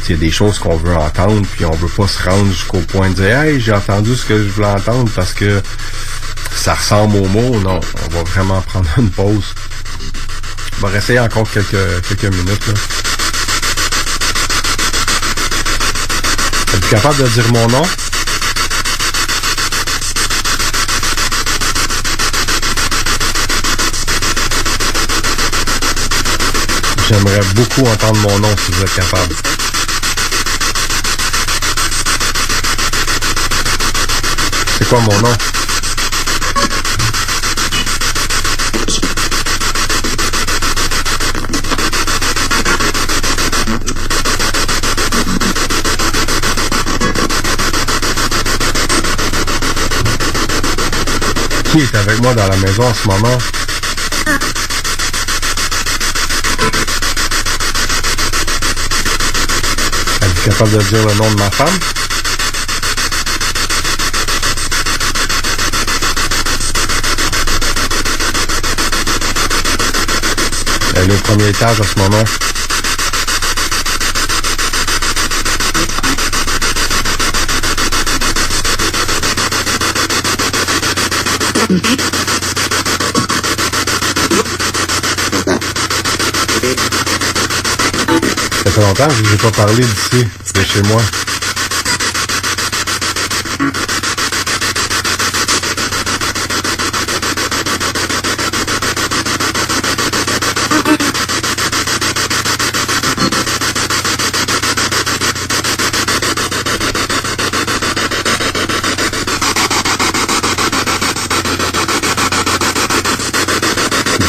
Il y a des choses qu'on veut entendre, puis on veut pas se rendre jusqu'au point de dire Hey, j'ai entendu ce que je voulais entendre parce que ça ressemble au mot. Non, on va vraiment prendre une pause. On va rester encore quelques, quelques minutes. Là. Capable de dire mon nom? J'aimerais beaucoup entendre mon nom si vous êtes capable. C'est quoi mon nom? Qui est avec moi dans la maison en ce moment? Êtes-vous capable de dire le nom de ma femme? Elle est au premier étage en ce moment. Ça fait longtemps que je vous ai pas parlé d'ici, de chez moi.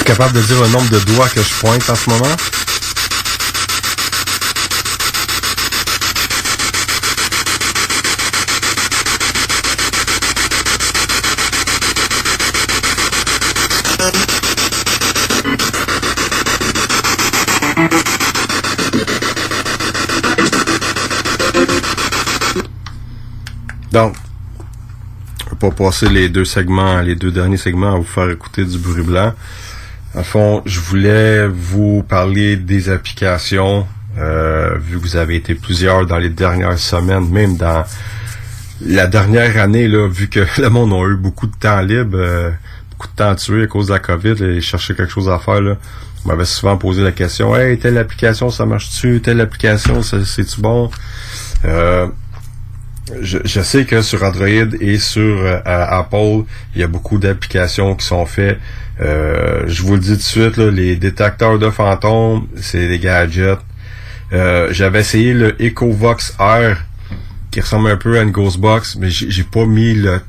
Capable de dire le nombre de doigts que je pointe en ce moment? Donc, je vais pas passer les deux segments, les deux derniers segments à vous faire écouter du bruit blanc. Fond, je voulais vous parler des applications, euh, vu que vous avez été plusieurs dans les dernières semaines, même dans la dernière année, là, vu que le monde a eu beaucoup de temps libre, euh, beaucoup de temps tué à cause de la COVID, et chercher quelque chose à faire, là, on m'avait souvent posé la question Hey, telle application, ça marche-tu? Telle application, c'est-tu bon? Euh, je, sais que sur Android et sur Apple, il y a beaucoup d'applications qui sont faites. Euh, je vous le dis tout de suite, là, les détecteurs de fantômes, c'est des gadgets. Euh, J'avais essayé le EcoVox R qui ressemble un peu à une Ghostbox, mais j'ai pas mis le,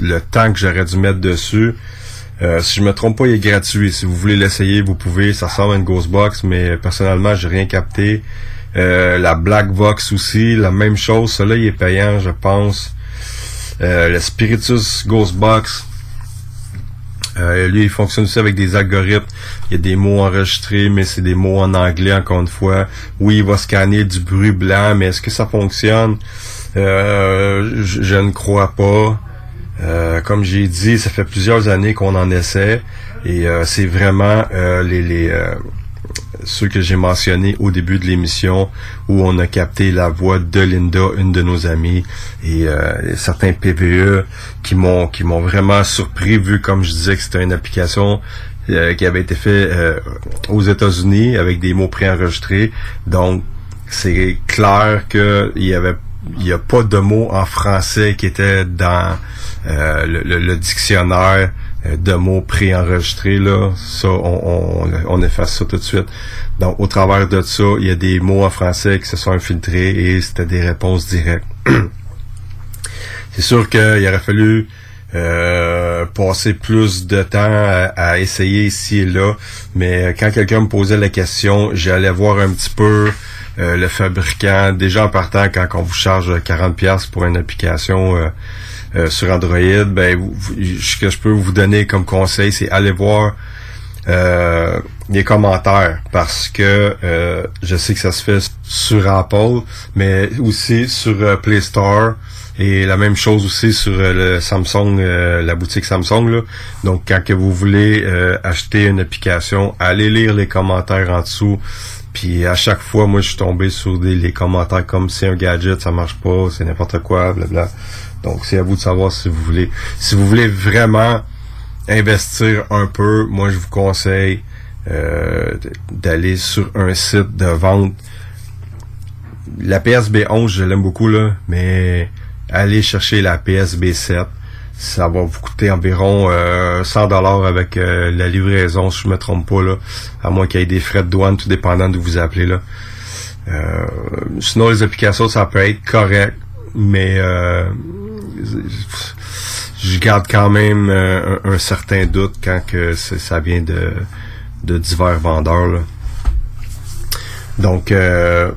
le temps que j'aurais dû mettre dessus. Euh, si je me trompe pas, il est gratuit. Si vous voulez l'essayer, vous pouvez. Ça ressemble à une Ghostbox, mais personnellement, j'ai rien capté. Euh, la Blackbox aussi, la même chose. Celui-là, il est payant, je pense. Euh, le Spiritus Ghostbox, euh, lui, il fonctionne aussi avec des algorithmes. Il y a des mots enregistrés, mais c'est des mots en anglais, encore une fois. Oui, il va scanner du bruit blanc, mais est-ce que ça fonctionne? Euh, je, ne crois pas. Euh, comme j'ai dit, ça fait plusieurs années qu'on en essaie. Et euh, c'est vraiment euh, les, les euh, ceux que j'ai mentionnés au début de l'émission où on a capté la voix de Linda, une de nos amies, et euh, certains PVE qui m'ont qui m'ont vraiment surpris vu comme je disais que c'était une application euh, qui avait été faite euh, aux États-Unis avec des mots préenregistrés. Donc c'est clair que il y avait il y a pas de mots en français qui étaient dans euh, le, le- dictionnaire de mots préenregistrés là ça on, on, on efface ça tout de suite donc au travers de ça il y a des mots en français qui se sont infiltrés et c'était des réponses directes c'est sûr qu'il aurait fallu euh, passer plus de temps à, à essayer ici et là, mais quand quelqu'un me posait la question, j'allais voir un petit peu euh, le fabricant. Déjà en partant, quand on vous charge 40$ pièces pour une application euh, euh, sur Android, ben vous- ce que je peux vous donner comme conseil, c'est aller voir euh, les commentaires parce que euh, je sais que ça se fait sur Apple, mais aussi sur euh, Play Store et la même chose aussi sur euh, le Samsung, euh, la boutique Samsung. Là. Donc quand que vous voulez acheter une application, allez lire les commentaires en dessous. Puis à chaque fois, moi je suis tombé sur des les commentaires comme c'est un gadget, ça marche pas, c'est n'importe quoi, blabla. Donc c'est à vous de savoir si vous voulez. Si vous voulez vraiment investir un peu, moi je vous conseille euh, d'aller sur un site de vente. La PSB 11, je l'aime beaucoup là, mais allez chercher la PSB 7. Ça va vous coûter environ euh, 100 dollars avec euh, la livraison, si je me trompe pas là, à moins qu'il y ait des frais de douane, tout dépendant d'où vous appelez là. Euh, sinon les applications, ça peut être correct, mais euh, je garde quand même euh, un, certain doute quand que ça vient de, divers vendeurs. Donc euh,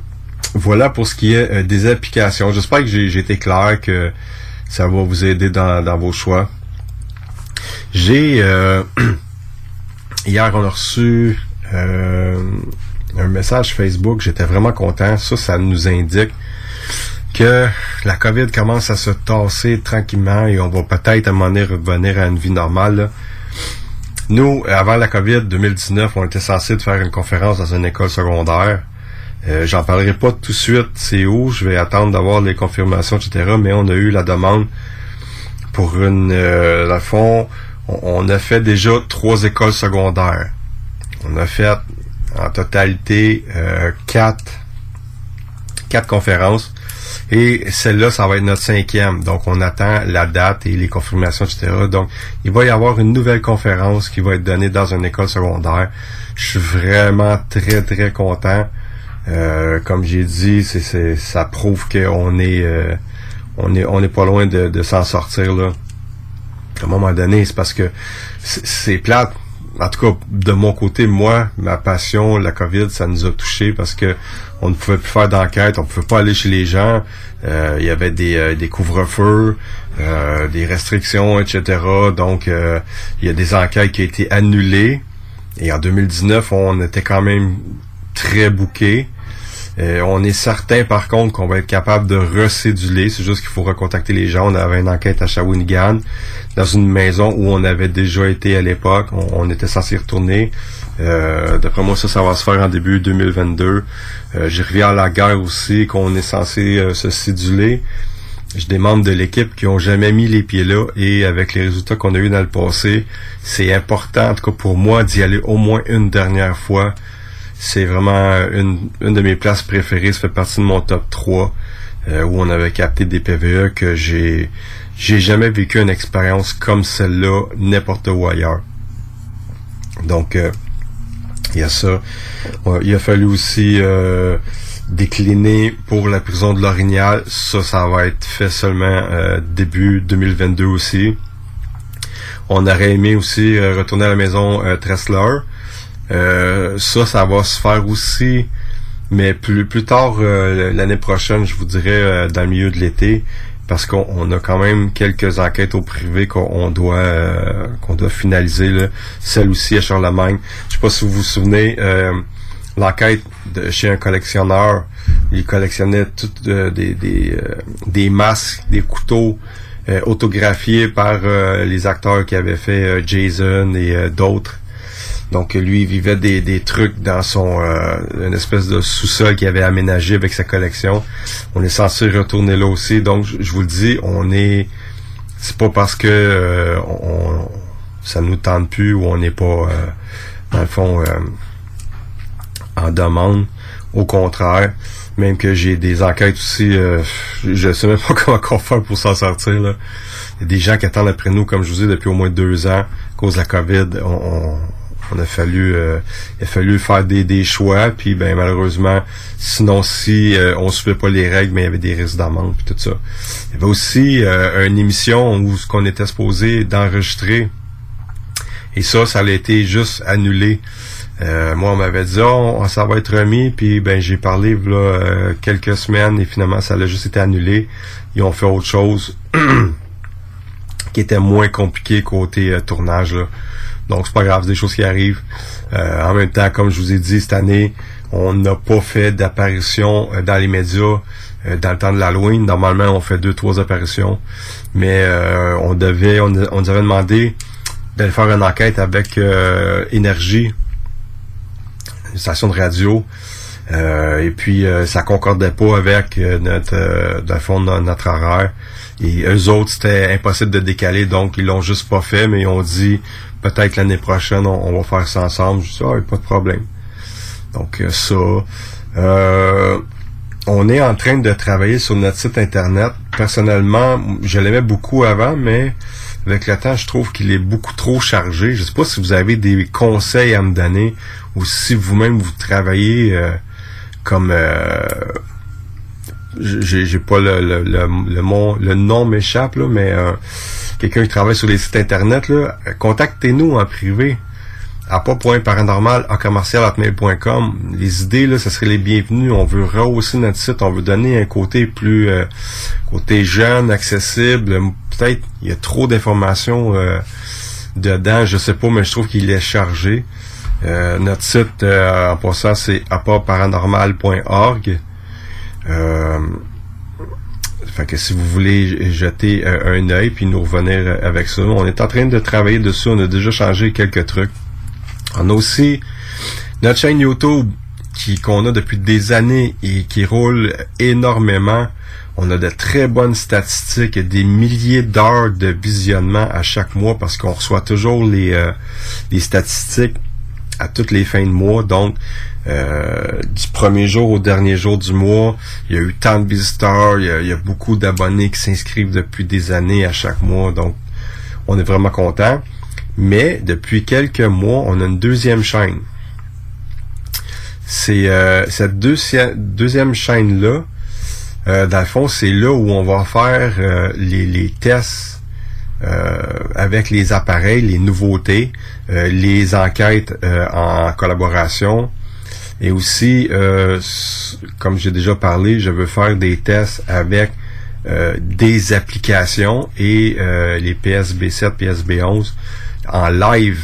voilà pour ce qui est des applications. J'espère que j'ai été clair, que ça va vous aider dans, dans vos choix. J'ai hier on a reçu un message Facebook. J'étais vraiment content. Ça, ça nous indique que la COVID commence à se tasser tranquillement et on va peut-être à un moment donné revenir à une vie normale. Nous, avant la COVID 2019, on était censé faire une conférence dans une école secondaire. Euh, J'en parlerai pas tout de suite, c'est où, je vais attendre d'avoir les confirmations, etc. Mais on a eu la demande pour une... Euh, fond, on, on a fait déjà trois écoles secondaires. On a fait en totalité euh, quatre, quatre conférences. Et celle-là, ça va être notre cinquième. Donc, on attend la date et les confirmations, etc. Donc, il va y avoir une nouvelle conférence qui va être donnée dans une école secondaire. Je suis vraiment très, très content. Euh, comme j'ai dit, ça prouve qu'on est, euh, on est, on est pas loin de, de s'en sortir là. À un moment donné, c'est parce que c'est plate. En tout cas, de mon côté, moi, ma passion, la COVID, ça nous a touchés parce que on ne pouvait plus faire d'enquête, on pouvait pas aller chez les gens. Euh, il y avait des, euh, des couvre-feux, euh, des restrictions, etc. Donc, il y a des enquêtes qui ont été annulées. Et en 2019, on était quand même très bouqués. Euh, on est certain, par contre, qu'on va être capable de recéduler. C'est juste qu'il faut recontacter les gens. On avait une enquête à Shawinigan, dans une maison où on avait déjà été à l'époque. On, était censé retourner. Euh, D'après moi, ça, ça va se faire en début 2022. Euh, J'ai revu à la guerre aussi qu'on est censé euh, se céduler. j'ai des membres de l'équipe qui ont jamais mis les pieds là et avec les résultats qu'on a eu dans le passé, c'est important, en tout cas pour moi, d'y aller au moins une dernière fois. C'est vraiment une, une de mes places préférées, ça fait partie de mon top 3 euh, où on avait capté des PVE que j'ai j'ai jamais vécu une expérience comme celle-là n'importe où ailleurs. Donc euh, il y a ça. Il a fallu aussi euh, décliner pour la prison de l'Orignal. Ça, ça va être fait seulement euh, début 2022 aussi. On aurait aimé aussi euh, retourner à la maison Tressler. Euh, ça, ça va se faire aussi, mais plus plus tard euh, l'année prochaine, je vous dirais euh, dans le milieu de l'été, parce qu'on on a quand même quelques enquêtes au privé qu'on on doit euh, qu'on doit finaliser. Là. Celle aussi à Charlemagne. Je sais pas si vous vous souvenez. euh, L'enquête de chez un collectionneur, il collectionnait toutes des, des, des masques, des couteaux autographiés par les acteurs qui avaient fait Jason et d'autres. Donc lui, il vivait des, des trucs dans son euh, une espèce de sous-sol qu'il avait aménagé avec sa collection. On est censé retourner là aussi. Donc je, vous le dis, on est c'est pas parce que euh, on, ça nous tente plus ou on n'est pas euh, dans le fond euh, en demande. Au contraire, même que j'ai des enquêtes aussi, euh, je ne sais même pas comment on faire pour s'en sortir. Là. Il y a des gens qui attendent après nous, comme je vous dis, depuis au moins deux ans, à cause de la COVID. On, on, a fallu euh, il a fallu faire des, des choix, puis ben malheureusement, sinon si euh, on suivait pas les règles, mais il y avait des risques d'amende puis tout ça. Il y avait aussi euh, une émission où ce qu'on était supposé d'enregistrer. Et ça, ça a été juste annulé. Euh, moi, on m'avait dit, oh, ça va être remis, puis ben j'ai parlé là, euh, quelques semaines et finalement, ça a juste été annulé. Ils ont fait autre chose qui était moins compliqué côté euh, tournage. Là. Donc, c'est pas grave, c'est des choses qui arrivent. Euh, en même temps, comme je vous ai dit, cette année, on n'a pas fait d'apparition euh, dans les médias euh, dans le temps de l'Halloween. Normalement, on fait deux, trois apparitions. Mais euh, on devait, on, on nous avait demandé d'aller faire une enquête avec euh, Énergie, une station de radio. Euh, et puis ça concordait pas avec notre dans le fond no- notre horaire. Et eux autres, c'était impossible de décaler, donc ils l'ont juste pas fait, mais ils ont dit peut-être l'année prochaine on, on va faire ça ensemble. Je dis ah, pas de problème. Donc euh, ça. Euh, on est en train de travailler sur notre site internet. Personnellement, je l'aimais beaucoup avant, mais avec le temps, je trouve qu'il est beaucoup trop chargé. Je sais pas si vous avez des conseils à me donner ou si vous-même vous travaillez euh, comme euh, j'ai pas le le, le, le, mon- le nom m'échappe là, mais euh, quelqu'un qui travaille sur les sites internet là, euh, contactez-nous en privé à. Les idées là, ce serait les bienvenues. On veut rehausser notre site, on veut donner un côté plus euh, côté jeune, accessible. Peut-être il y a trop d'informations euh, dedans, je sais pas, mais je trouve qu'il est chargé. Euh, notre site euh, en passant c'est appartparanormal.org. Fait que si vous voulez jeter un œil puis nous revenir euh, avec ça, on est en train de travailler dessus. On a déjà changé quelques trucs. On a aussi notre chaîne YouTube qui qu'on a depuis des années et qui roule énormément. On a de très bonnes statistiques et des milliers d'heures de visionnement à chaque mois parce qu'on reçoit toujours les, euh, les statistiques à toutes les fins de mois. Donc, euh, du premier jour au dernier jour du mois, il y a eu tant de visiteurs, il y a, beaucoup d'abonnés qui s'inscrivent depuis des années à chaque mois. Donc, on est vraiment content. Mais depuis quelques mois, on a une deuxième chaîne. C'est euh, cette deuxi- deuxième chaîne-là, euh, dans le fond, c'est là où on va faire euh, les, les tests euh, avec les appareils, les nouveautés, euh, les enquêtes euh, en collaboration. Et aussi, euh, comme j'ai déjà parlé, je veux faire des tests avec euh, des applications et euh, les PSB7, PSB11 en live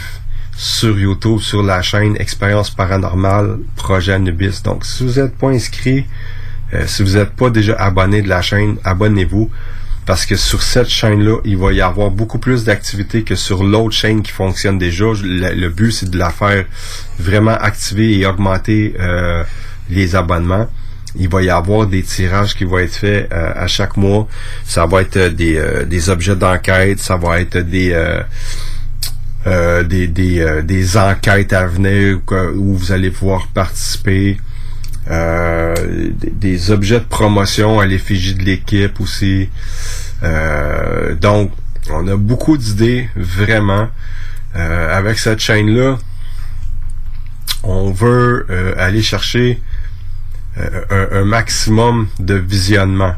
sur YouTube, sur la chaîne Expérience Paranormale Projet Anubis. Donc, si vous n'êtes pas inscrit, euh, si vous n'êtes pas déjà abonné de la chaîne, abonnez-vous. Parce que sur cette chaîne-là, il va y avoir beaucoup plus d'activités que sur l'autre chaîne qui fonctionne déjà. Le, but, c'est de la faire vraiment activer et augmenter euh, les abonnements. il va y avoir des tirages qui vont être faits euh, à chaque mois. Ça va être des, euh, des objets d'enquête, ça va être des euh, des, des, des enquêtes à venir où vous allez pouvoir participer. Des, des, objets de promotion à l'effigie de l'équipe aussi. donc, on a beaucoup d'idées, vraiment. avec cette chaîne-là, on veut aller chercher euh, un, maximum de visionnement.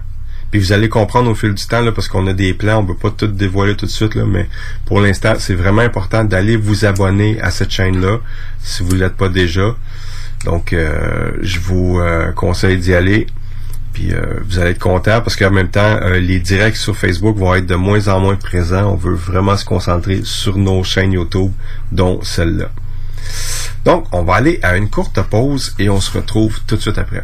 Puis vous allez comprendre au fil du temps, parce qu'on a des plans, on ne peut pas tout dévoiler tout de suite, mais pour l'instant, c'est vraiment important d'aller vous abonner à cette chaîne-là, si vous ne l'êtes pas déjà. Donc, euh, je vous euh, conseille d'y aller. Puis vous allez être content parce qu'en même temps, les directs sur Facebook vont être de moins en moins présents. On veut vraiment se concentrer sur nos chaînes YouTube, dont celle-là. Donc, on va aller à une courte pause et on se retrouve tout de suite après.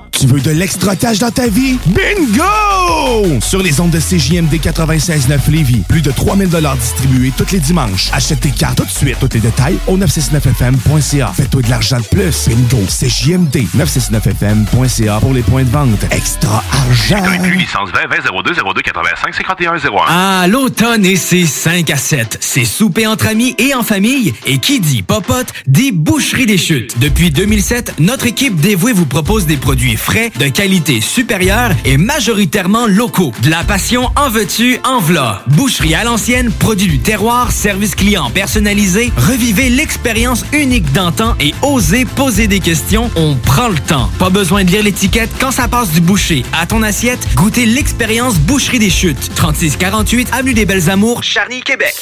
Tu veux de l'extra cash dans ta vie? Bingo! Sur les ondes de CJMD 96.9 Lévis, plus de 3000 distribués tous les dimanches. Achète tes cartes tout de suite. Tous les détails au 969FM.ca. Fais-toi de l'argent de plus. Bingo! CJMD 969FM.ca pour les points de vente. Extra argent! Inclus licence 20 20 02 02 85 51 01. Ah, l'automne et ses 5 à 7. C'est souper entre amis et en famille. Et qui dit popote, dit boucherie des chutes. Depuis 2007, notre équipe dévouée vous propose des produits frais de qualité supérieure et majoritairement locaux. De la passion en veux-tu, en v'là. Boucherie à l'ancienne, produit du terroir, service client personnalisé. Revivez l'expérience unique d'antan et osez poser des questions. On prend le temps. Pas besoin de lire l'étiquette quand ça passe du boucher à ton assiette. Goûtez l'expérience Boucherie des Chutes. 3648 Avenue des Belles Amours, Charny, Québec.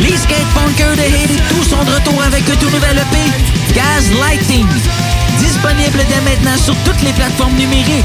Les de tous sont de retour avec un tout Gaz Lighting. Disponible dès maintenant sur toutes les plateformes numériques.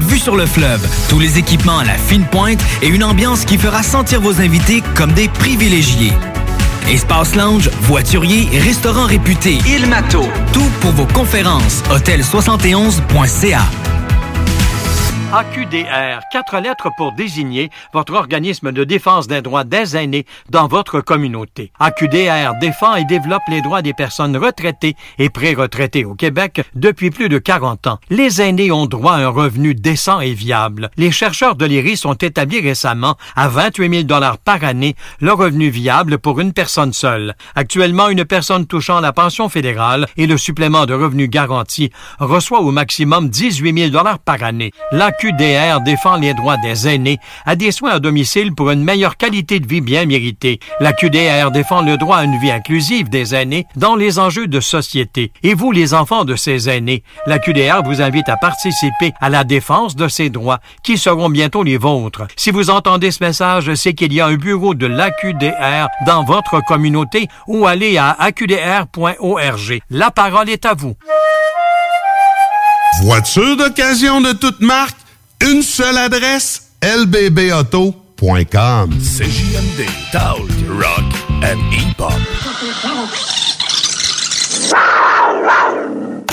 vue sur le fleuve, tous les équipements à la fine pointe et une ambiance qui fera sentir vos invités comme des privilégiés. Espace lounge, voiturier, restaurant réputé, Il Mato. Tout pour vos conférences. Hôtel71.ca. AQDR, quatre lettres pour désigner votre organisme de défense des droits des aînés dans votre communauté. AQDR défend et développe les droits des personnes retraitées et pré-retraitées au Québec depuis plus de 40 ans. Les aînés ont droit à un revenu décent et viable. Les chercheurs de l'IRIS ont établi récemment à 28 000 par année le revenu viable pour une personne seule. Actuellement, une personne touchant la pension fédérale et le supplément de revenu garanti reçoit au maximum 18 000 par année. l'AQDR défend les droits des aînés à des soins à domicile pour une meilleure qualité de vie bien méritée. L'AQDR défend le droit à une vie inclusive des aînés dans les enjeux de société. Et vous, les enfants de ces aînés, l'AQDR vous invite à participer à la défense de ces droits qui seront bientôt les vôtres. Si vous entendez ce message, c'est qu'il y a un bureau de l'AQDR dans votre communauté ou allez à aqdr.org. La parole est à vous. Voiture d'occasion de toute marque, une seule adresse, lbbauto.com. CJMD, Talk, Rock and Hip-Hop.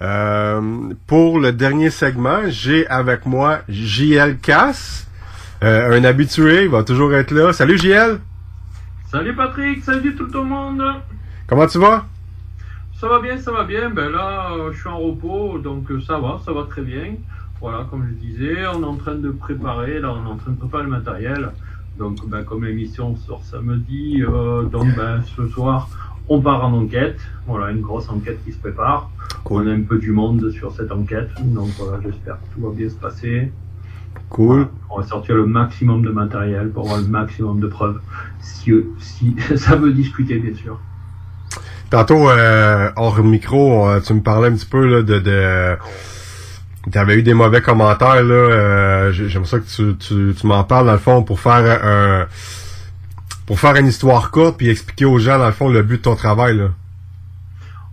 Euh, pour le dernier segment, j'ai avec moi JL Cass, euh, un habitué, il va toujours être là. Salut JL! Salut Patrick, salut tout le monde. Comment tu vas? Ça va bien, ça va bien. Ben là, euh, je suis en repos, donc euh, ça va, ça va très bien. Voilà, comme je disais, on est en train de préparer, là, on est en train de préparer le matériel. Donc, ben, comme l'émission sort samedi, donc ben, ce soir, on part en enquête. Voilà, une grosse enquête qui se prépare. On a un peu du monde sur cette enquête, donc voilà, j'espère que tout va bien se passer. Cool. On va sortir le maximum de matériel pour avoir le maximum de preuves. Si, si ça veut discuter, bien sûr. Tantôt, euh, hors micro, euh, tu me parlais un petit peu là, de... de tu avais eu des mauvais commentaires, là. Euh, j'ai- J'aime ça que tu, tu, tu m'en parles, dans le fond, pour faire un... Pour faire une histoire courte, puis expliquer aux gens, dans le fond, le but de ton travail, là.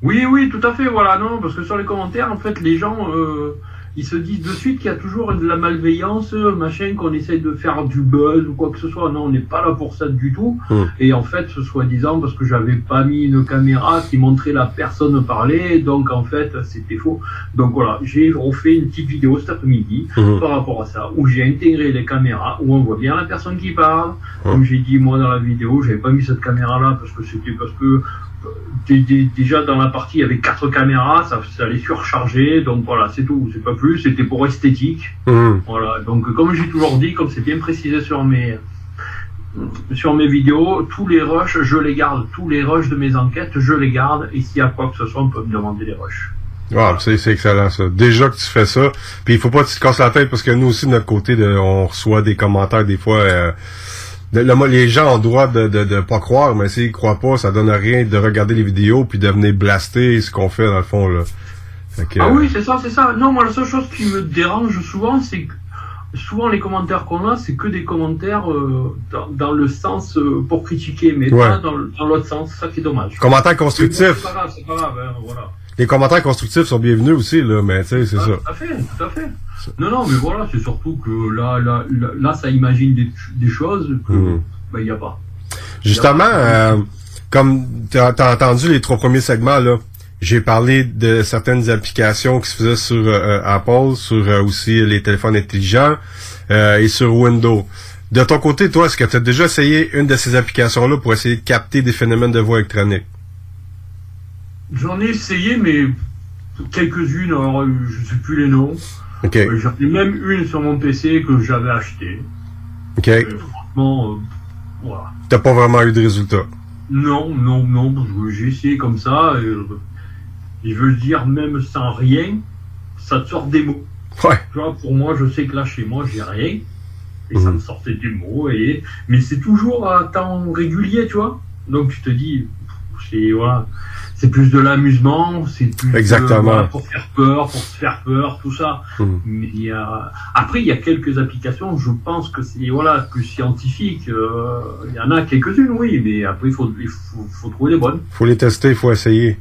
Oui, oui, tout à fait, voilà, non, parce que sur les commentaires, en fait, les gens, euh, ils se disent de suite qu'il y a toujours de la malveillance, euh, machin, qu'on essaye de faire du buzz ou quoi que ce soit. Non, on n'est pas là pour ça du tout. Et en fait, ce soi-disant, parce que j'avais pas mis une caméra qui montrait la personne parler, donc en fait, c'était faux. Donc voilà, j'ai refait une petite vidéo cet après-midi Mhm. par rapport à ça, où j'ai intégré les caméras, où on voit bien la personne qui parle. Comme j'ai dit moi dans la vidéo, j'avais pas mis cette caméra-là parce que c'était parce que déjà dans la partie il y avait quatre caméras, ça, ça allait surcharger, donc voilà, c'est tout, c'est pas plus, c'était pour esthétique. Mhm. Voilà, donc comme j'ai toujours dit, comme c'est bien précisé sur mes sur mes vidéos, tous les rushs, je les garde, tous les rushs de mes enquêtes, je les garde, et s'il y a quoi que ce soit, on peut me demander les rushs. Ah, c'est c'est excellent ça. Déjà que tu fais ça, puis il faut pas que tu te casses la tête parce que nous aussi de notre côté, de, on reçoit des commentaires des fois. euh, de- le- les gens ont le droit de, de, de pas croire, mais s'ils croient pas, ça donne rien de regarder les vidéos puis de venir blaster ce qu'on fait dans le fond là. Que, Ah euh, oui, c'est ça, c'est ça. Non, moi, la seule chose qui me dérange souvent, c'est que souvent les commentaires qu'on a, c'est que des commentaires euh, dans, dans le sens euh, pour critiquer, mais Ouais. pas dans, l'autre sens. Ça qui est dommage. Commentaires constructifs. C'est pas grave, c'est pas grave, hein, voilà. Les commentaires constructifs sont bienvenus aussi là, mais tu sais c'est Ah, ça. Tout à fait, tout à fait. Non, non, mais voilà, c'est surtout que là, là, là, ça imagine des, des choses que Mhm. ben, il n'y a pas. Justement, euh, comme tu as, entendu les trois premiers segments, là, j'ai parlé de certaines applications qui se faisaient sur euh, Apple, sur euh, aussi les téléphones intelligents euh, et sur Windows. De ton côté, toi, est-ce que tu as déjà essayé une de ces applications-là pour essayer de capter des phénomènes de voix électronique? J'en ai essayé, mais quelques-unes, alors euh, je sais plus les noms. OK. Euh, J'en ai même une sur mon PC que j'avais acheté. OK. Et franchement, euh, voilà. T'as pas vraiment eu de résultat? Non, non, non, j'ai essayé comme ça, et, euh, je veux dire, même sans rien, ça te sort des mots. Ouais. Tu vois, pour moi, je sais que là, chez moi, j'ai rien, et ça me sortait des mots, et, mais c'est toujours à temps régulier, tu vois. Donc, tu te dis, c'est, voilà, c'est plus de l'amusement, c'est plus de- voilà, pour faire peur, pour se faire peur, tout ça. Mhm. Mais. Après, il y a quelques applications, je pense que c'est voilà, plus scientifique. euh, Il y en a quelques-unes, oui, mais après, il faut, il faut, faut trouver les bonnes. Faut les tester, il faut essayer.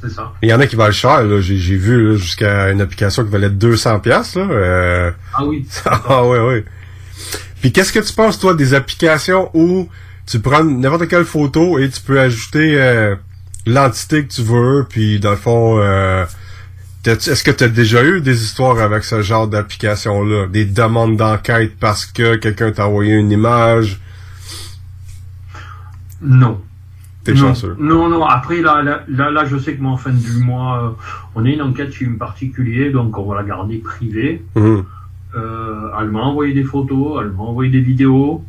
C'est ça. Il y en a qui valent cher. J'ai, vu jusqu'à une application qui valait 200 pièces. Euh, Ah oui. ah ouais, ouais. Puis qu'est-ce que tu penses, toi, des applications où tu prends n'importe quelle photo et tu peux ajouter euh, l'entité que tu veux, puis dans le fond, euh, est-ce que tu as déjà eu des histoires avec ce genre d'application-là? Des demandes d'enquête parce que quelqu'un t'a envoyé une image? Non. T'es chanceux. Non, non, après, là, là, je sais que moi, en fin du mois, euh, on a une enquête chez un particulier, donc on va la garder privée. Euh, elle m'a envoyé des photos, elle m'a envoyé des vidéos.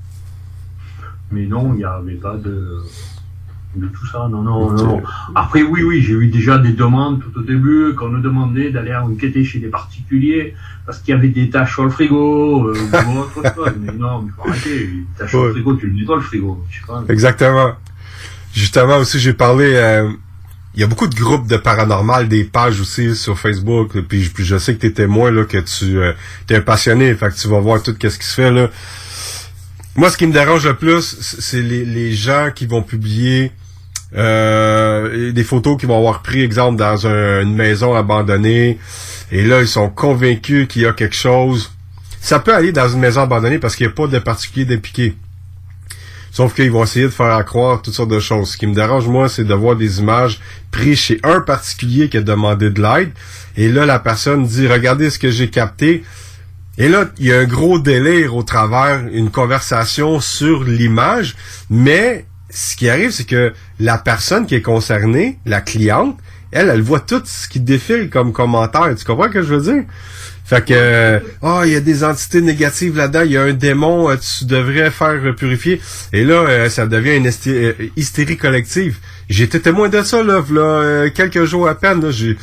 Mais non, il n'y avait pas de, de tout ça. Non, non, non. Après, oui, oui, j'ai eu déjà des demandes tout au début, qu'on nous demandait d'aller enquêter chez des particuliers, parce qu'il y avait des taches sur le frigo, euh, ou autre chose. Mais non, mais faut arrêter. Sur le frigo, tu le nettoies le frigo. Je sais pas. Exactement. Justement aussi, j'ai parlé. euh, Il y a beaucoup de groupes de paranormal, des pages aussi sur Facebook. puis, je- puis je sais que tu es témoin là, que tu es un passionné, fait que tu vas voir tout ce qui se fait là. Moi, ce qui me dérange le plus, c'est les, les gens qui vont publier euh, des photos qu'ils vont avoir pris, exemple, dans un- une maison abandonnée. Et là, ils sont convaincus qu'il y a quelque chose. Ça peut aller dans une maison abandonnée parce qu'il n'y a pas de particulier d'impliqué. Sauf qu'ils vont essayer de faire croire toutes sortes de choses. Ce qui me dérange, moi, c'est de voir des images prises chez un particulier qui a demandé de l'aide. Et là, la personne dit, regardez ce que j'ai capté. Et là, il y a un gros délire au travers, une conversation sur l'image. Mais ce qui arrive, c'est que la personne qui est concernée, la cliente, elle, elle voit tout ce qui défile comme commentaire. Tu comprends ce que je veux dire? Fait que, ah, il y a des entités négatives là-dedans, il y a un démon, euh, tu devrais faire purifier. Et là, euh, ça devient une euh, hystérie collective. Été témoin de ça, là, euh, quelques jours à peine. là, j'ai...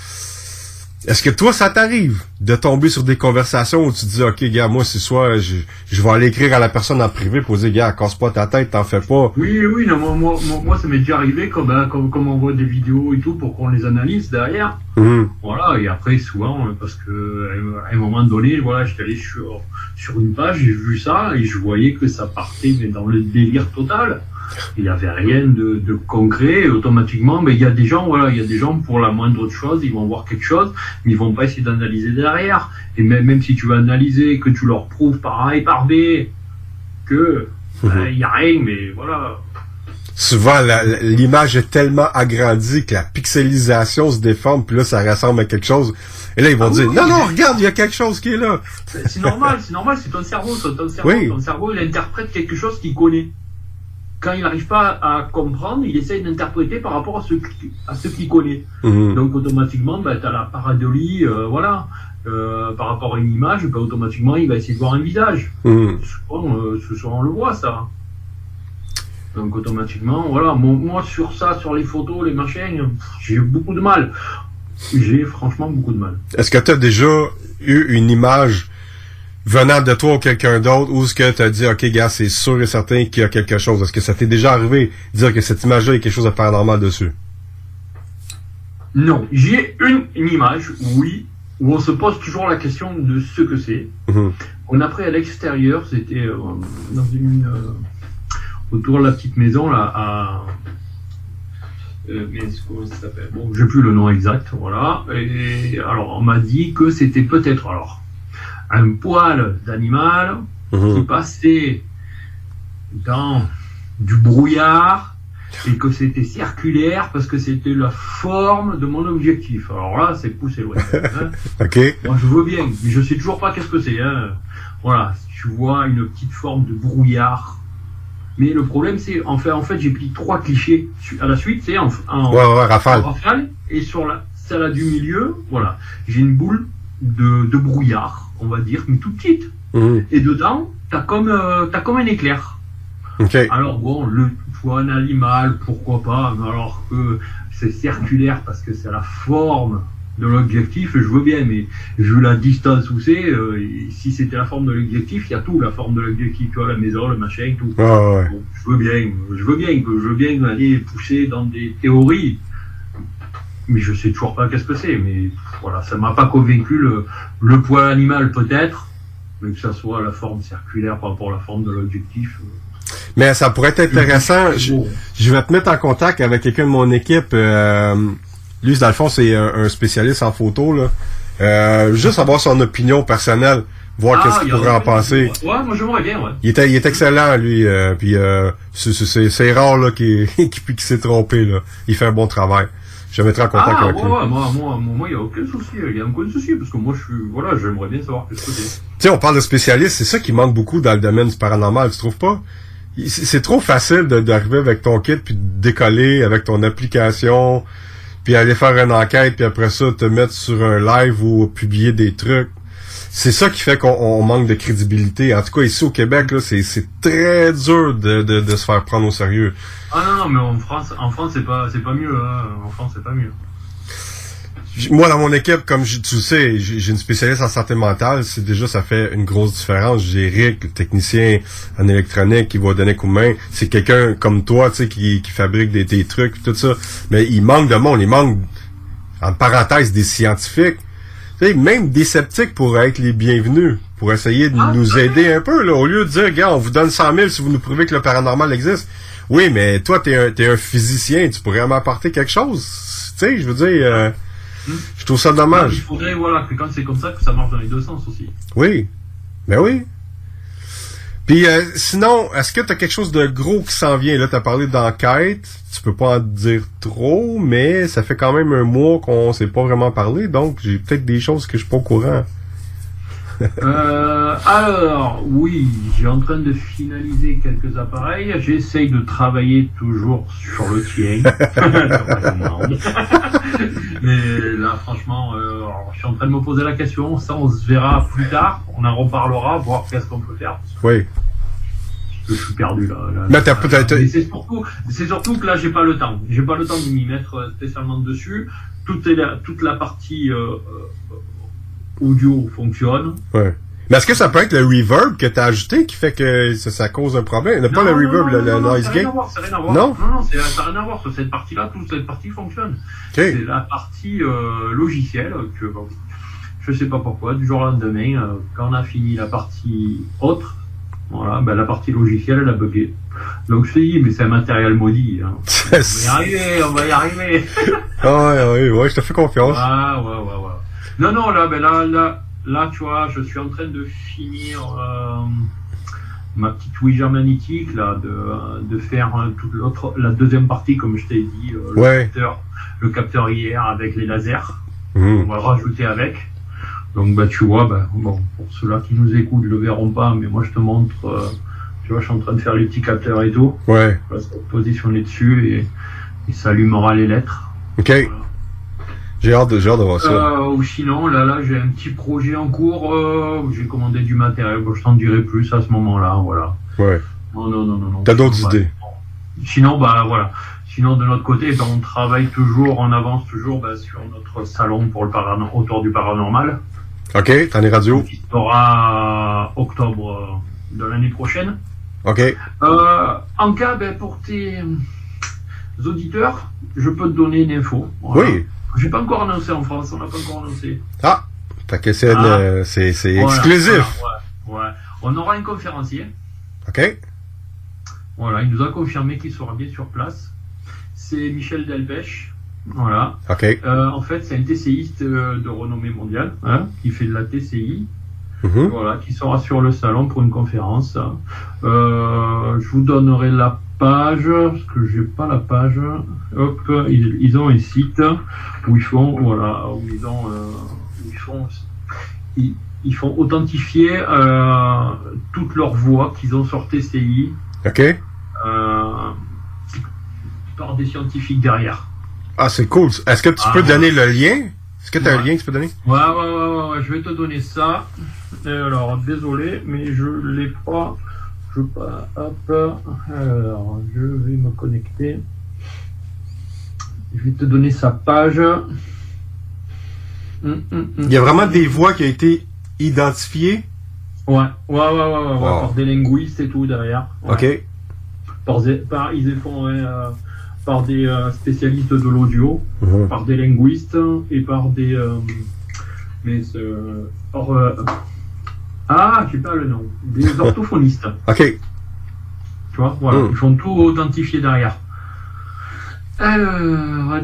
Est-ce que toi, ça t'arrive de tomber sur des conversations où tu dis, OK, gars, moi, c'est soit je, je vais aller écrire à la personne en privé pour dire, gars, casse pas ta tête, t'en fais pas. Oui, oui, non, moi, moi, moi, moi, ça m'est déjà arrivé comme, hein, comme, comme on voit des vidéos et tout pour qu'on les analyse derrière. Mhm. Voilà, et après, souvent, euh, parce que à un moment donné, voilà, j'étais allé sur, sur une page, j'ai vu ça et je voyais que ça partait mais dans le délire total. Il n'y avait rien de, de concret et automatiquement, mais il y a des gens, voilà, il y a des gens pour la moindre chose, ils vont voir quelque chose, mais ils vont pas essayer d'analyser derrière. Et même, même si tu veux analyser, que tu leur prouves par A et par B que ben, il y a rien, mais voilà. Souvent, l'image est tellement agrandie que la pixelisation se déforme, puis là, ça ressemble à quelque chose. Et là, ils vont Ah dire, oui, non, non, regarde, il y a quelque chose qui est là. C'est normal, c'est normal, c'est ton cerveau, ton cerveau. Oui. Ton cerveau, il interprète quelque chose qu'il connaît. Quand il n'arrive pas à comprendre, il essaye d'interpréter par rapport à ce, qui- à ce qu'il connaît. Mhm. Donc automatiquement, ben, tu as la paradiolie, euh, voilà. Euh, par rapport à une image, ben, automatiquement, il va essayer de voir un visage. Mhm. Souvent, euh, ce soir, on le voit, ça. Donc automatiquement, voilà. Moi, moi, sur ça, sur les photos, les machins, pff, j'ai beaucoup de mal. J'ai franchement beaucoup de mal. Est-ce que tu as déjà eu une image venant de toi ou quelqu'un d'autre ou est-ce que tu as dit, OK, gars, c'est sûr et certain qu'il y a quelque chose? Est-ce que ça t'est déjà arrivé de dire que cette image-là, il y a quelque chose de paranormal dessus? Non, j'ai une, une image, oui, où on se pose toujours la question de ce que c'est. Mhm. On a pris à l'extérieur, c'était euh, dans une euh, autour de la petite maison là à euh, mais comment ça s'appelle? Bon, j'ai plus le nom exact, voilà. Et alors on m'a dit que c'était peut-être alors un poil d'animal Mhm. qui passait dans du brouillard et que c'était circulaire parce que c'était la forme de mon objectif. Alors là, c'est poussé loin. hein. OK? Moi, je veux bien, mais je sais toujours pas qu'est-ce que c'est. Hein. Voilà, tu vois une petite forme de brouillard. Mais le problème, c'est, en fait, en fait j'ai pris trois clichés à la suite, c'est en, en, Ouais, ouais, rafale. en rafale, et sur la celle du milieu, voilà, j'ai une boule de, de brouillard, on va dire, mais toute petite. Mhm. Et dedans, t'as comme, euh, t'as comme un éclair. OK. Alors bon, le vois un animal, pourquoi pas, mais alors que c'est circulaire parce que c'est la forme de l'objectif, je veux bien, mais vu la distance où c'est, euh, si c'était la forme de l'objectif, il y a tout, la forme de l'objectif, tu vois, la maison, le machin, tout. Ouais. Bon, je veux bien, je veux bien, que je veux bien aller pousser dans des théories, mais je sais toujours pas qu'est-ce que c'est, mais voilà, ça m'a pas convaincu le, le poids animal peut-être, mais que ça soit la forme circulaire par rapport à la forme de l'objectif. euh, Mais ça pourrait être intéressant. Je, je vais te mettre en contact avec quelqu'un de mon équipe. euh, lui, dans le fond, c'est un, un spécialiste en photo. Là. Euh, juste avoir son opinion personnelle. voir Ah, qu'est-ce qu'il pourrait en penser. Ouais, moi j'aimerais bien, ouais. Il est excellent, lui. euh, puis euh, c'est- rare là qu'il s'est trompé. Là. Il fait un bon travail. Je vais mettre en contact Ah, avec ouais, lui. ouais, moi, moi, moi, il n'y a aucun souci, il n'y a aucun souci, parce que moi, je suis, voilà, j'aimerais bien savoir qu'est-ce que c'est. Tu sais, on parle de spécialistes, c'est ça qui manque beaucoup dans le domaine du paranormal, tu trouves pas? C'est trop facile d'arriver avec ton kit, puis de décoller avec ton application, puis aller faire une enquête, puis après ça, te mettre sur un live ou publier des trucs. C'est ça qui fait qu'on on manque de crédibilité. En tout cas, ici au Québec, là, c'est c'est très dur de, de, de se faire prendre au sérieux. Ah non, non, mais en France, en France, c'est pas, c'est pas mieux, hein. En France, c'est pas mieux. Moi, dans mon équipe, comme je- tu le sais, j'ai j'ai une spécialiste en santé mentale. C'est déjà, ça fait une grosse différence. J'ai Rick, le technicien en électronique, qui va donner coup de main. C'est quelqu'un comme toi, tu sais, qui, qui fabrique des, des trucs, tout ça. Mais il manque de monde. Il manque, en parenthèse, des scientifiques. Sais, même des sceptiques pourraient être les bienvenus pour essayer de nous aider un peu, là. Au lieu de dire, gars, on vous donne 100 000 si vous nous prouvez que le paranormal existe. Oui, mais toi, t'es un, t'es un physicien. Tu pourrais m'apporter quelque chose. Tu sais, je veux dire... euh, je trouve ça Il dommage. faudrait, voilà, que quand c'est comme ça, que ça marche dans les deux sens aussi. Oui. Ben oui. Puis euh, sinon, est-ce que tu as quelque chose de gros qui s'en vient? Là, tu as parlé d'enquête. Tu peux pas en dire trop, mais ça fait quand même un mois qu'on s'est pas vraiment parlé, donc j'ai peut-être des choses que je suis pas au courant. Euh, alors, oui, j'ai en train de finaliser quelques appareils. J'essaye de travailler toujours sur le tien. Mais là, franchement, euh, je suis en train de me poser la question. Ça, on se verra plus tard. On en reparlera, voir qu'est-ce qu'on peut faire. Oui. Je suis perdu là. là. Peut-être... Mais c'est surtout, que là, j'ai pas le temps. J'ai pas le temps de m'y mettre spécialement dessus. Toute la, toute la partie euh, audio fonctionne. Ouais. Mais est-ce que ça peut être le reverb que tu as ajouté qui fait que ça, ça cause un problème? Pas le Non, non, reverb, non, le, non, le non, noise gate? voir, ça n'a rien à voir. Non? Non, non, ça n'a rien à voir. Sur cette partie-là, toute cette partie fonctionne. C'est la partie euh, logicielle que, bon, je sais pas pourquoi, du jour au lendemain, euh, quand on a fini la partie autre, voilà, ben, la partie logicielle, elle a bugué. Donc je dis, mais c'est un matériel maudit. hein. on va y arriver, on va y arriver. Ah ouais, ouais, ouais, je te fais confiance. Ah, ouais, ouais, ouais. Non, non, là, ben là, là, là, tu vois, je suis en train de finir euh, ma petite Ouija magnétique, là, de, de faire euh, toute l'autre, la deuxième partie, comme je t'ai dit, euh, le, Ouais. capteur, le capteur hier avec les lasers. Mhm. On va rajouter avec. Donc, bah, tu vois, bah, bon, pour ceux-là qui nous écoutent, le verront pas, mais moi, je te montre, euh, tu vois, je suis en train de faire les petits capteurs et tout. Ouais. Je vais se positionner dessus et, et ça allumera les lettres. OK. J'ai hâte, de- j'ai hâte de voir ça. Euh, ou sinon, là, là, j'ai un petit projet en cours euh, j'ai commandé du matériel. Bon, je t'en dirai plus à ce moment-là, voilà. Ouais. Non, non, non, non. non. T'as d'autres idées? bah, Sinon, bah voilà. Sinon, de notre côté, ben, on travaille toujours, on avance toujours bah, sur notre salon pour le parano- autour du paranormal. OK, t'en es radio. Qui sera octobre euh, de l'année prochaine. OK. Euh, en cas, ben, pour tes auditeurs, je peux te donner une info. Voilà. Oui. J'ai pas encore annoncé en France, on n'a pas encore annoncé. Ah! C'est Ah. euh, c'est- Voilà, exclusif. voilà, ouais, ouais. On aura un conférencier. OK? Voilà, il nous a confirmé qu'il sera bien sur place. C'est Michel Delpech. Voilà. OK. Euh, en fait, c'est un TCiste euh, de renommée mondiale, hein, qui fait de la TCI. Mhm. Voilà, qui sera sur le salon pour une conférence. Euh, je vous donnerai la page, parce que j'ai pas la page. Hop, ils, ils ont un site où ils font, voilà, où ils ont, euh, où ils font, ils, ils font authentifier euh, toutes leurs voix qu'ils ont sur TCI OK? euh, par des scientifiques derrière. Ah, c'est cool. Est-ce que tu Ah, peux ouais. donner le lien? Est-ce que tu as un lien que tu peux donner? Ouais, ouais, ouais, ouais, ouais, je vais te donner ça. Et alors, désolé, mais je l'ai pas. Je pas. Hop. Alors, je vais me connecter. Je vais te donner sa page. Hum, hum, hum. Il y a vraiment des voix qui ont été identifiées? Ouais, ouais, ouais, ouais, ouais, Wow. par des linguistes et tout derrière. Ouais. OK. Par, des- par- ils font euh, par des euh, spécialistes de l'audio, Mhm. par des linguistes et par des. euh, mais par, ah, j'ai pas le nom. Des orthophonistes. OK. Tu vois, voilà. Mhm. Ils font tout authentifier derrière. Alors.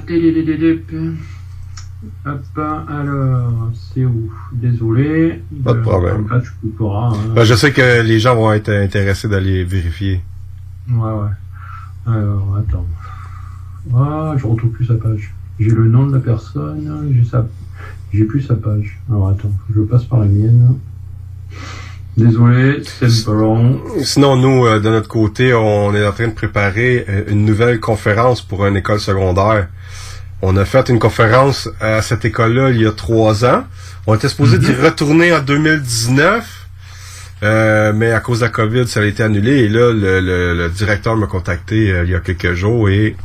Hop, alors, c'est où? Désolé. Pas de problème. Tu couperas. hein. Ben, je sais que les gens vont être intéressés d'aller vérifier. Ouais, ouais. Alors, attends. Ah, je retrouve plus sa page. J'ai le nom de la personne, j'ai sa... j'ai plus sa page. Alors, attends, je passe par la mienne. Désolé, c'est long. Sinon, nous, euh, de notre côté, on est en train de préparer euh, une nouvelle conférence pour une école secondaire. On a fait une conférence à cette école-là il y a trois ans. On était supposé d'y retourner en 2019, euh, mais à cause de la COVID, ça a été annulé. Et là, le, le- le directeur m'a contacté euh, il y a quelques jours et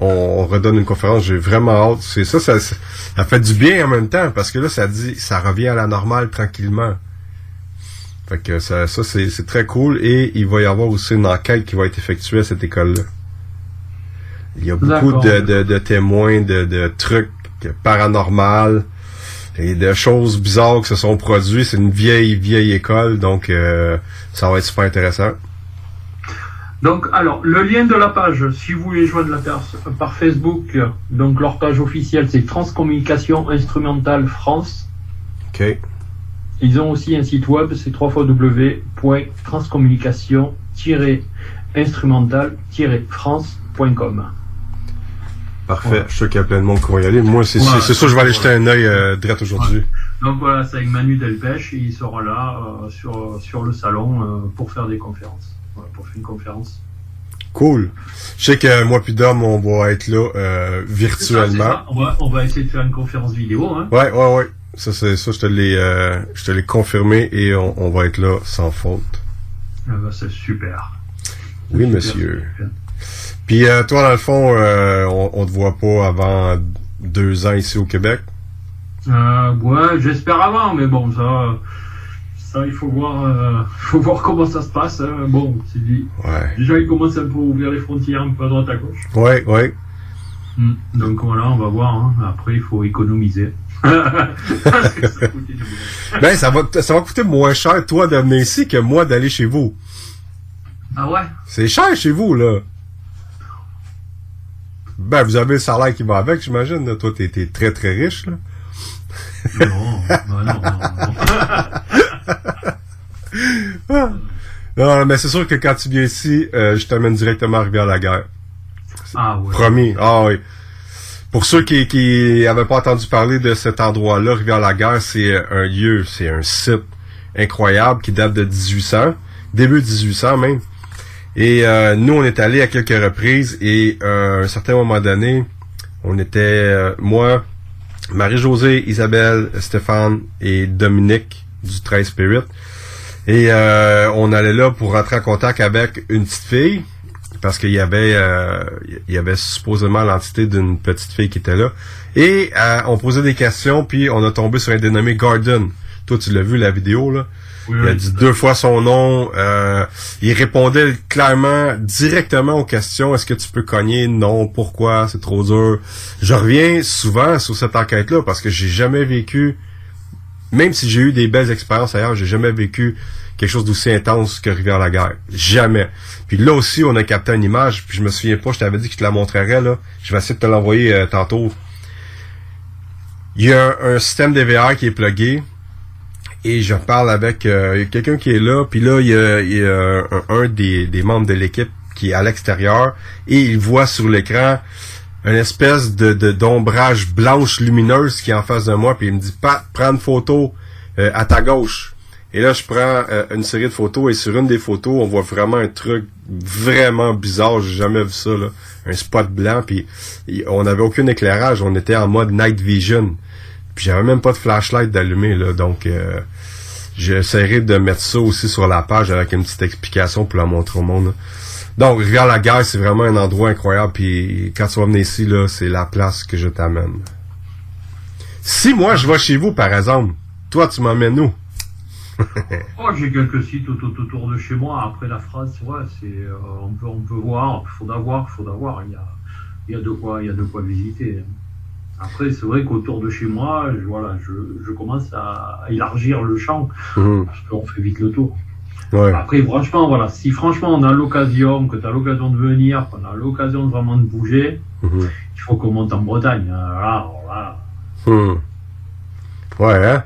on, on redonne une conférence. J'ai vraiment hâte. C'est ça, ça, ça, ça fait du bien en même temps parce que là, ça dit, ça revient à la normale tranquillement. Fait que ça, ça c'est, très cool et il va y avoir aussi une enquête qui va être effectuée à cette école-là. Il y a beaucoup de, de, de témoins de, de trucs paranormaux et de choses bizarres qui se sont produits. C'est une vieille, vieille école, donc euh, ça va être super intéressant. Donc, alors, le lien de la page, si vous voulez joindre la par Facebook, donc leur page officielle, c'est Transcommunication Instrumentale France. OK. Ils ont aussi un site web, c'est www.transcommunication-instrumental-france.com. Parfait. Je suis qu'il y a plein de monde qui va y aller. Moi, c'est, c'est sûr je vais aller jeter un œil euh, direct aujourd'hui. Donc voilà, c'est avec Manu Delpech, il sera là euh, sur, sur le salon euh, pour faire des conférences. Voilà, pour faire une conférence. Cool. Je sais que moi puis Dom, on va être là ça, virtuellement. ça. On, va, on va essayer de faire une conférence vidéo. Hein. Ouais, ouais, ouais. Ça, c'est ça, je te l'ai, euh, je te l'ai confirmé et on, on va être là sans faute. Ah bah, c'est super. Oui, monsieur. Puis euh, toi, dans le fond, euh, on, on te voit pas avant deux ans ici au Québec? Ouais, j'espère avant, mais bon, ça, ça, il faut voir, faut voir comment ça se passe. hein. Bon, dit. Ouais. Déjà, ils commencent un peu à ouvrir les frontières un peu à droite à gauche. Ouais, ouais. Hmm. Donc voilà, on va voir. hein. Après, il faut économiser. Parce que ça coûte. Ben, ça va, ça va coûter moins cher, toi, de venir ici que moi d'aller chez vous. ah ouais? C'est cher chez vous, là. Ben, vous avez le salaire qui va avec, j'imagine. Toi, t'es, t'es très, très riche, là. Non, bah non, non, Ah. Non, mais c'est sûr que quand tu viens ici, euh, je t'amène directement à Rivière-la-Guerre. Ah ouais. Promis. Ah oui. Pour ceux qui qui pas entendu parler de cet endroit-là, Rivière-la-Guerre, c'est un lieu, c'est un site incroyable qui date de 1800, début 1800 même. Et euh, nous, on est allés à quelques reprises et euh, à un certain moment donné, on était euh, moi, Marie-Josée, Isabelle, Stéphane et Dominique du 13 Spirit. Et euh, on allait là pour rentrer en contact avec une petite fille parce qu'il y avait euh, il y avait supposément l'entité d'une petite fille qui était là. Et euh, on posait des questions, puis on a tombé sur un dénommé Garden. Toi, tu l'as vu la vidéo là? Oui, il a dit deux fois son nom. euh, il répondait clairement, directement aux questions. Est-ce que tu peux cogner? Non. Pourquoi? C'est trop dur. Je reviens souvent sur cette enquête-là parce que j'ai jamais vécu même si j'ai eu des belles expériences ailleurs, j'ai jamais vécu quelque chose d'aussi intense que Rivière-la-Guerre. Jamais. Puis là aussi, on a capté une image, puis je me souviens pas, je t'avais dit que je te la montrerais, là. Je vais essayer de te l'envoyer euh, tantôt. Il y a un, système DVR qui est plugué, et je parle avec euh, quelqu'un qui est là, puis là, il y a, un, des, membres de l'équipe qui est à l'extérieur, et il voit sur l'écran une espèce de de- d'ombrage blanche lumineuse qui est en face de moi, puis il me dit Pat, prends une photo euh, à ta gauche. Et là, je prends euh, une série de photos et sur une des photos, on voit vraiment un truc vraiment bizarre. J'ai jamais vu ça, là. Un spot blanc, puis on n'avait aucun éclairage. On était en mode night vision. Puis j'avais même pas de flashlight d'allumé, là. Donc, euh, j'essaierai de mettre ça aussi sur la page avec une petite explication pour la montrer au monde. Donc, Rivière la Guerre, c'est vraiment un endroit incroyable. Puis quand tu vas venir ici, là, c'est la place que je t'amène. Si moi je vais chez vous, par exemple, toi tu m'emmènes où? Oh, j'ai quelques sites tout, tout autour de chez moi. Après la phrase, ouais, c'est, euh, on peut, on peut voir. Il faudra voir, il faudra voir. Il y a, il y a de quoi, il y a de quoi visiter. Après, c'est vrai qu'autour de chez moi, je, voilà, je, je commence à, à élargir le champ Mhm. parce qu'on fait vite le tour. Ouais. Après, franchement, voilà, si franchement on a l'occasion, que tu as l'occasion de venir, qu'on a l'occasion vraiment de bouger, Mhm. il faut qu'on monte en Bretagne. hein. Là, là, Hmm. Ouais, hein?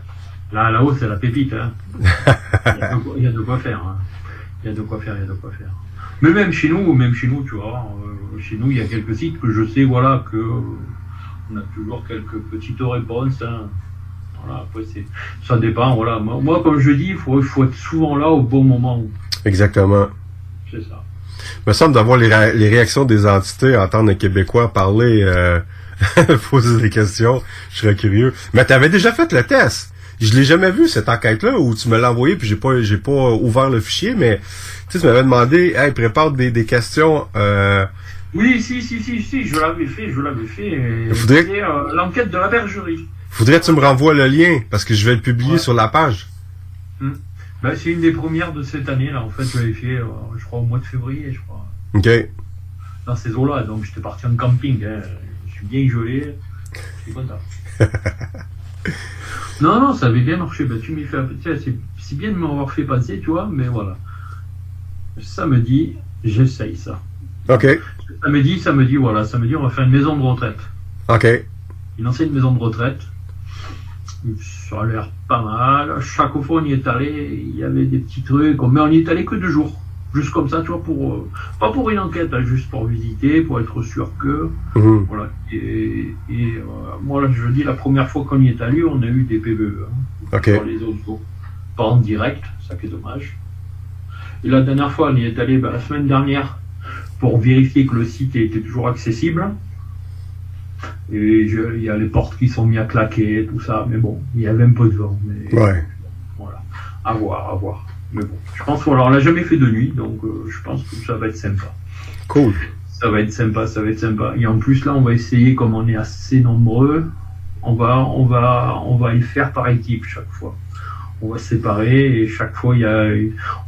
Là, là-haut, c'est la pépite. Hein. il, y a de quoi, faire. hein. Il y a de quoi faire, il y a de quoi faire. Mais même chez nous, même chez nous, tu vois, euh, chez nous, il y a quelques sites que je sais, voilà, que euh, on a toujours quelques petites réponses. hein. Voilà, après, c'est, ça dépend, voilà. Moi, moi, comme je dis, il faut, être souvent là au bon moment. Exactement. C'est ça. Il me semble d'avoir les, ré- les réactions des entités, entendre un Québécois parler, euh, poser des questions. Je serais curieux. Mais tu avais déjà fait le test. Je l'ai jamais vu, cette enquête-là, où tu me l'as envoyé, puis j'ai pas, j'ai pas ouvert le fichier, mais tu sais, tu m'avais demandé, hey, prépare des, des questions, euh, Oui, si, si, si, si, je l'avais fait, je l'avais fait. Faudrait- euh, l'enquête de la bergerie. faudrait que tu me renvoies le lien, parce que je vais le publier sur la page. Hmm. Ben, c'est une des premières de cette année, là. En fait, je l'avais fait, euh, je crois, au mois de février, je crois. OK. Dans ces eaux-là. Donc, j'étais parti en camping. hein. Je suis bien gelé. Je suis content. non, non, ça avait bien marché. Ben, tu m'y fais. C'est bien de m'avoir fait passer, tu vois, mais voilà. Samedi, j'essaye ça. OK. Samedi, samedi, voilà. Samedi, on va faire une maison de retraite. OK. Une ancienne maison de retraite. Ça a l'air pas mal. Chaque fois, on y est allé, il y avait des petits trucs, mais on y est allé que deux jours. Juste comme ça, tu vois, pour, euh, pas pour une enquête, hein, juste pour visiter, pour être sûr que, Mhm. voilà. Et, et, euh, moi, là, je dis, la première fois qu'on y est allé, on a eu des PVE, hein, sur les autres Pas en direct, ça qui est dommage. Et la dernière fois, on y est allé, ben, la semaine dernière, pour vérifier que le site était toujours accessible. Et il y a les portes qui sont mis à claquer, tout ça, mais bon, il y avait un peu de vent. Mais Ouais. voilà, à voir, à voir. Mais bon, je pense qu'on on l'a jamais fait de nuit, donc euh, je pense que ça va être sympa. Cool. Ça va être sympa, ça va être sympa. Et en plus là, on va essayer, comme on est assez nombreux, on va, on va, on va y faire par équipe chaque fois. On va se séparer et chaque fois il y a,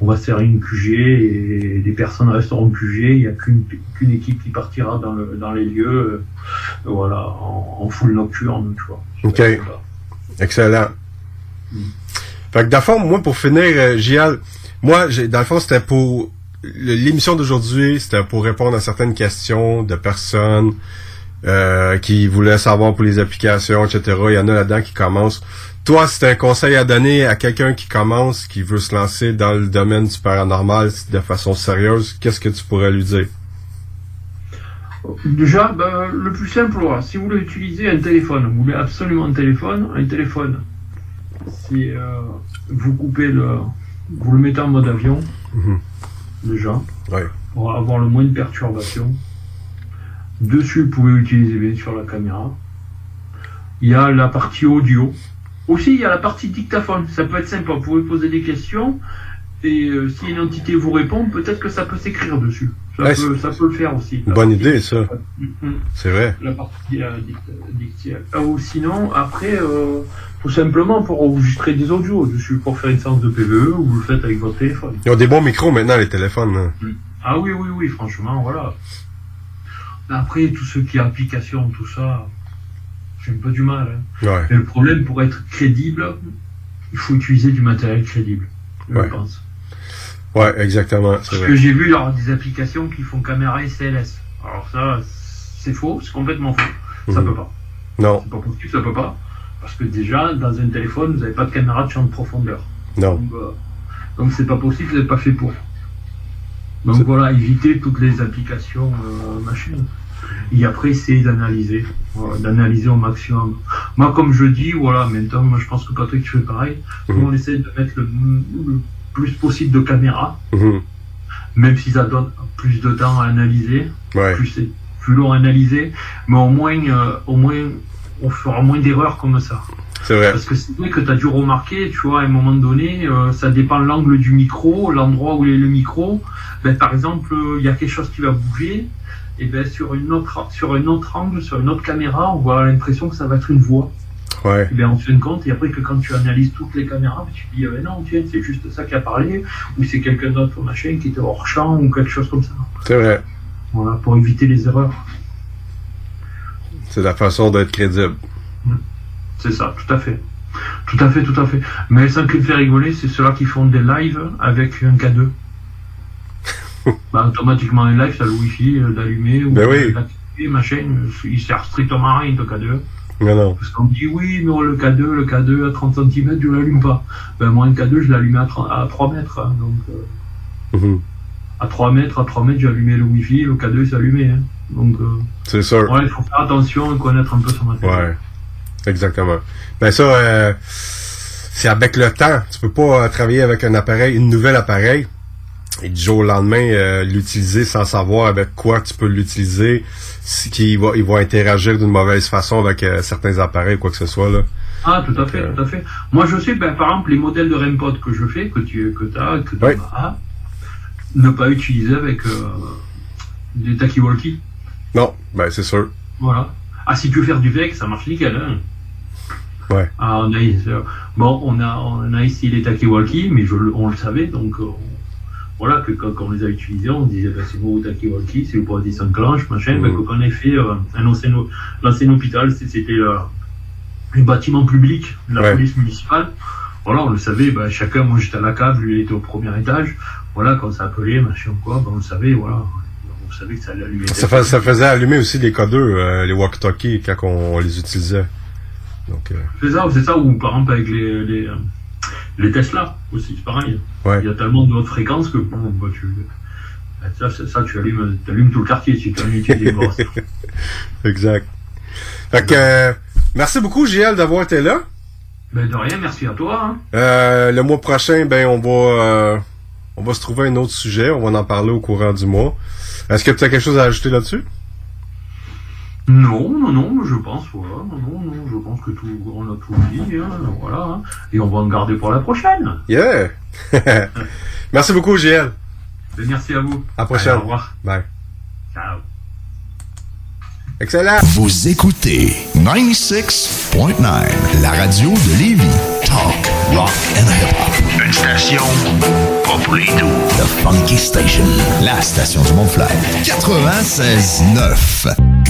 on va se faire une QG et les personnes resteront QG. Il n'y a qu'une qu'une équipe qui partira dans, le, dans les lieux, euh, voilà, en, en full nocturne, tu vois. OK. Excellent. Fait que dans le fond, moi, pour finir, euh, Gial, moi, j'ai, dans le fond, c'était pour l'émission d'aujourd'hui, c'était pour répondre à certaines questions de personnes euh, qui voulaient savoir pour les applications, etc. Il y en a là-dedans qui commencent. Toi, t'as un conseil à donner à quelqu'un qui commence, qui veut se lancer dans le domaine du paranormal de façon sérieuse, qu'est-ce que tu pourrais lui dire? Déjà, ben, le plus simple, si vous voulez utiliser un téléphone, vous voulez absolument un téléphone, un téléphone, si euh, vous coupez le, vous le mettez en mode avion, déjà, pour avoir le moins de perturbations. Dessus, vous pouvez utiliser bien sûr la caméra. Il y a la partie audio. Aussi, il y a la partie dictaphone. Ça peut être sympa. Vous pouvez poser des questions. Et euh, si une entité vous répond, peut-être que ça peut s'écrire dessus. Ça, Ouais, peut, c'est- ça peut le faire aussi. Bonne idée, ça. Mhm. C'est vrai. La partie euh, dict- dictielle. Ah, Ou sinon, après, euh, tout simplement pour enregistrer des audios dessus, pour faire une séance de PVE, ou vous le faites avec votre téléphone. Ils ont des bons micros maintenant, les téléphones. là. Ah oui, oui, oui, franchement, voilà. Après, tout ce qui est application, tout ça, j'ai un peu du mal. hein. Ouais. Et le problème, pour être crédible, il faut utiliser du matériel crédible, je Ouais. pense. Ouais, exactement. C'est Parce vrai. que j'ai vu alors, des applications qui font caméra et CLS. Alors ça, c'est faux, c'est complètement faux. Ça Mhm. peut pas. Non. C'est pas possible, ça peut pas. Parce que déjà, dans un téléphone, vous n'avez pas de caméra de champ de profondeur. Non. Donc, euh, c'est pas possible, vous n'êtes pas fait pour. Donc voilà, évitez toutes les applications euh, machines. Et après, essayez d'analyser. Voilà, d'analyser au maximum. Moi, comme je dis, voilà, maintenant, moi je pense que Patrick, tu fais pareil. Mhm. On essaie de mettre le, le plus possible de caméras, Mhm. même si ça donne plus de temps à analyser Ouais. plus c'est plus long à analyser, mais au moins, euh, au moins, on fera moins d'erreurs comme ça. C'est vrai. Parce que c'est vrai que tu as dû remarquer, tu vois, à un moment donné, euh, ça dépend l'angle du micro, l'endroit où est le micro. Ben, par exemple, euh, il y a quelque chose qui va bouger, et ben sur une autre, sur un autre angle, sur une autre caméra, on voit l'impression que ça va être une voix. Ouais. Et bien on se rend compte, et après que quand tu analyses toutes les caméras, tu te dis, ben non, tiens, c'est juste ça qui a parlé, ou c'est quelqu'un d'autre, machin, qui était hors champ, ou quelque chose comme ça. C'est vrai. Voilà, pour éviter les erreurs. C'est la façon d'être crédible. C'est ça, tout à fait. Tout à fait, tout à fait. Mais ça qui me fait rigoler, c'est ceux-là qui font des lives avec un K2. bah, automatiquement, un live, ça le wifi euh, d'allumer ou Ben oui. d'activer, machin. euh, Il sert strictement à rien, le K2. Non, non. Parce qu'on me dit oui, mais le K2, le K2 à 30 cm, je l'allume pas. Ben moi, un K2, je l'allume à, 30 à 3 mètres. hein, donc, euh, Mhm. à 3 mètres, à 3 mètres, allumé le Wi-Fi, le K2 s'est allumé. Hein. Donc, euh, C'est sûr. ouais, il faut faire attention et connaître un peu son matériel. Ouais, exactement. Ben ça, euh, c'est avec le temps. Tu peux pas euh, travailler avec un appareil, une nouvelle appareil, et du jour au lendemain l'utiliser sans savoir avec quoi tu peux l'utiliser, qu'il va, il va interagir d'une mauvaise façon avec euh, certains appareils ou quoi que ce soit là. Ah, tout à fait, tout à fait. Moi, je sais, ben, par exemple, les modèles de REMPOD que je fais, que tu que as, que tu as, ne pas utiliser avec euh, des talkie-walkie. Non, ben c'est sûr. Voilà. Ah, si tu veux faire du VEC, ça marche nickel. Hein. Ouais. Ah, on a, euh, bon, on a, on a ici les talkie-walkie, mais je, on le savait, donc voilà, que quand, quand on les a utilisés, on disait, ben, c'est beau talkie-walkie, c'est le body clenche, machin, ben, Mhm. quand on a fait euh, un ancien, l'ancien hôpital, c'était euh, un bâtiment public de la Ouais. police municipale. Voilà, on le savait, ben, chacun, moi j'étais à la cave, lui il était au premier étage. Voilà, quand ça appelait, machin quoi, ben, on le savait, voilà. On savait que ça allait allumer. Ça, fais- ça faisait allumer aussi les codeurs, euh, les walkie-talkies quand on, on les utilisait. Donc, euh, C'est ça, c'est ça, ou par exemple avec les, les, les Tesla aussi, c'est pareil. Ouais. Il y a tellement de haute fréquence que bon, bah, tu, bah, ça, ça, ça, tu allumes, allumes tout le quartier si tu as une des grosses. exact. Fait que, euh, merci beaucoup, JL, d'avoir été là. Ben de rien, merci à toi. Hein. Euh, le mois prochain, ben on va euh, on va se trouver un autre sujet. On va en parler au courant du mois. Est-ce que tu as quelque chose à ajouter là-dessus? Non, non, non, je pense, voilà, non, non, je pense que tout, on a tout dit, hein, voilà, hein. et on va en garder pour la prochaine. Yeah! merci beaucoup, JL. Ben, merci à vous. À la prochaine. Allez, au revoir. Bye. Ciao. Excellent. Vous écoutez 96.9, la radio de Lévis. Talk, rock and hip-hop. Une station pas pour les doux. The Funky Station, la station du Mont-Flair. 96.9.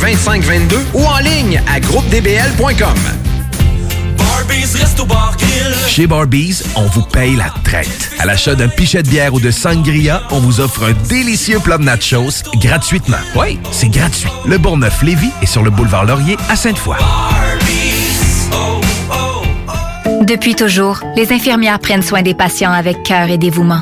2522 ou en ligne à groupedbl.com. Chez Barbies, on vous paye la traite. À l'achat d'un pichet de bière ou de sangria, on vous offre un délicieux plat de nachos gratuitement. Oui, c'est gratuit. Le Bourgneuf-Lévis est sur le boulevard Laurier à Sainte-Foy. Depuis toujours, les infirmières prennent soin des patients avec cœur et dévouement.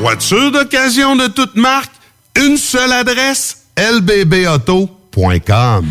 Voiture d'occasion de toute marque, une seule adresse, lbbauto.com.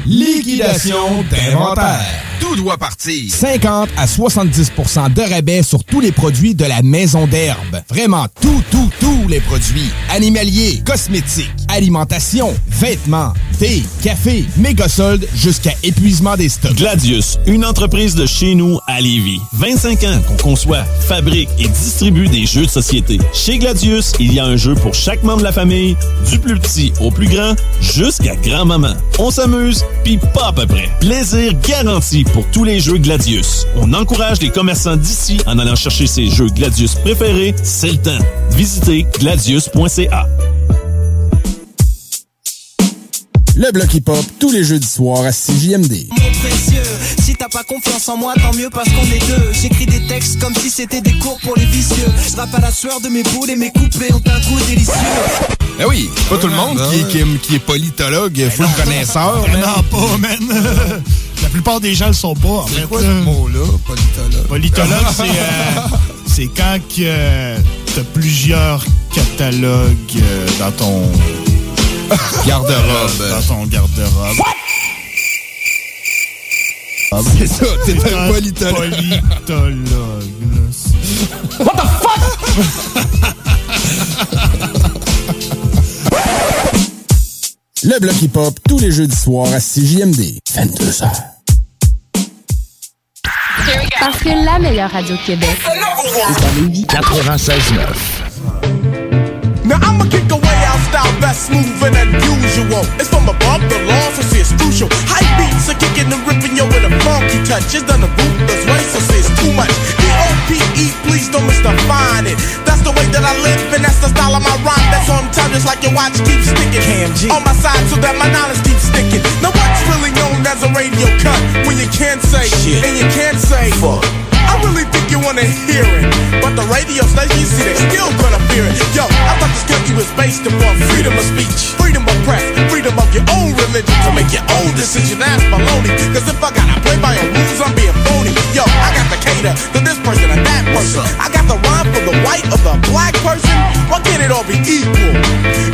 Liquidation d'inventaire. Tout doit partir. 50 à 70% de rabais sur tous les produits de la maison d'herbe. Vraiment tout, tout, tous les produits. Animaliers, cosmétiques, alimentation, vêtements, thé, café, méga soldes jusqu'à épuisement des stocks. Gladius, une entreprise de chez nous à Lévis. 25 ans qu'on conçoit, fabrique et distribue des jeux de société. Chez Gladius, il y a un jeu pour chaque membre de la famille, du plus petit au plus grand, jusqu'à grand-maman. On s'amuse, puis pas à peu près. Plaisir garanti pour tous les jeux Gladius. On encourage les commerçants d'ici en allant chercher ses jeux Gladius préférés, c'est le temps. Visitez gladius.ca. Le bloc hip-hop, tous les jeudis soirs à CJMD. Mon précieux, si t'as pas confiance en moi, tant mieux parce qu'on est deux. J'écris des textes comme si c'était des cours pour les vicieux. Je rappe à la sueur de mes boules et mes couplets ont un goût délicieux. Ben oui, pas tout le monde qui, est, qui, est, qui est politologue, full connaisseur. Ben non, pas, man. La plupart des gens le sont pas, en fait. C'est quoi ce mot-là, politologue? Politologue, c'est euh, c'est quand que euh, t'as plusieurs catalogues euh, dans ton Garde-robe. dans ton garde-robe. C'est ça, t'es un politologue. Politologue. là. What the Le bloc hip-hop, tous les jeudis soirs à CJMD. 22h. Parce que la meilleure radio de Québec est à Lévis. 96.9. Now I'ma kick away style best smoother than usual. It's from above the law, so see it's crucial. High beats are kicking and ripping yo with a funky touch. It's done the ruthless way, so see it's too much. D-O-P-E, please don't misdefine it. That's the way that I live, and that's the style of my rhyme. That's on time, just like your watch keeps sticking. On my side, so that my knowledge keeps sticking. Now what's really known as a radio cut? When you can't say shit, and you can't say fuck. I really think you wanna hear it. But the radio station, you see, they still gonna fear it. Yo, I thought this country was based upon freedom of speech, freedom of press, freedom of your own religion to make your own decision. That's baloney. Cause if I gotta play by your rules, I'm being phony. Yo, I got to cater to this person and that person. I got the rhyme for the white or the black person. Why can't it all be equal?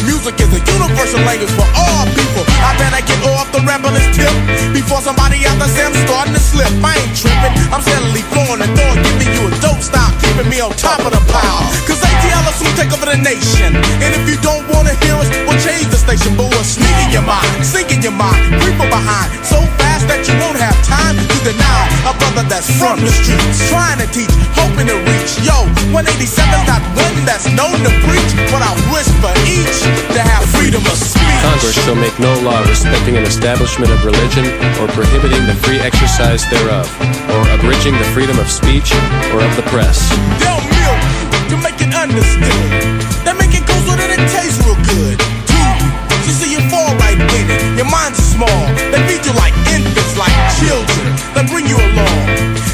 Music is a universal language for all people. I better get off the rebellious tip before somebody out there say I'm starting to slip. I ain't tripping. I'm steadily flowing and throwing, giving you a dope style, keeping me on top of the pile. Cause ATL will soon take over the nation. And if you don't wanna hear us, we'll change the station. But we'll sneak in your mind, sink in your mind, creep from behind. So fast that you won't have time to deny a brother that's from the streets. Trying to teach, hoping to reach. Yo, 187's not one that's known to preach. But I wish for each to have freedom of speech. Congress shall make no law respecting an establishment of religion or prohibiting the free exercise thereof, or abridging the freedom of speech or of the press. They'll milk you to make it understood. They make it go so that it tastes real good. To you, see you fall right in it. Your mind's small. They feed you like children. They bring you along.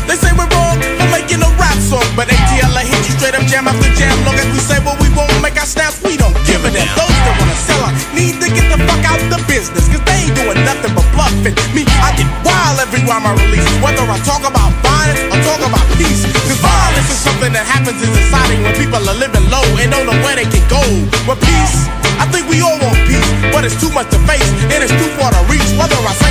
They say we're wrong for making a rap song, but ATL I hit you straight up jam after jam. Long as we say what we won't make our snaps, we don't give a damn. Those that wanna sell out need to get the fuck out the business, cause they ain't doing nothing but bluffing. Me, I get wild every rhyme I release, whether I talk about violence or talk about peace. Cause violence is something that happens in society when people are living low and don't know where they can go. But peace, I think we all want peace, but it's too much to face and it's too far to reach. Whether I say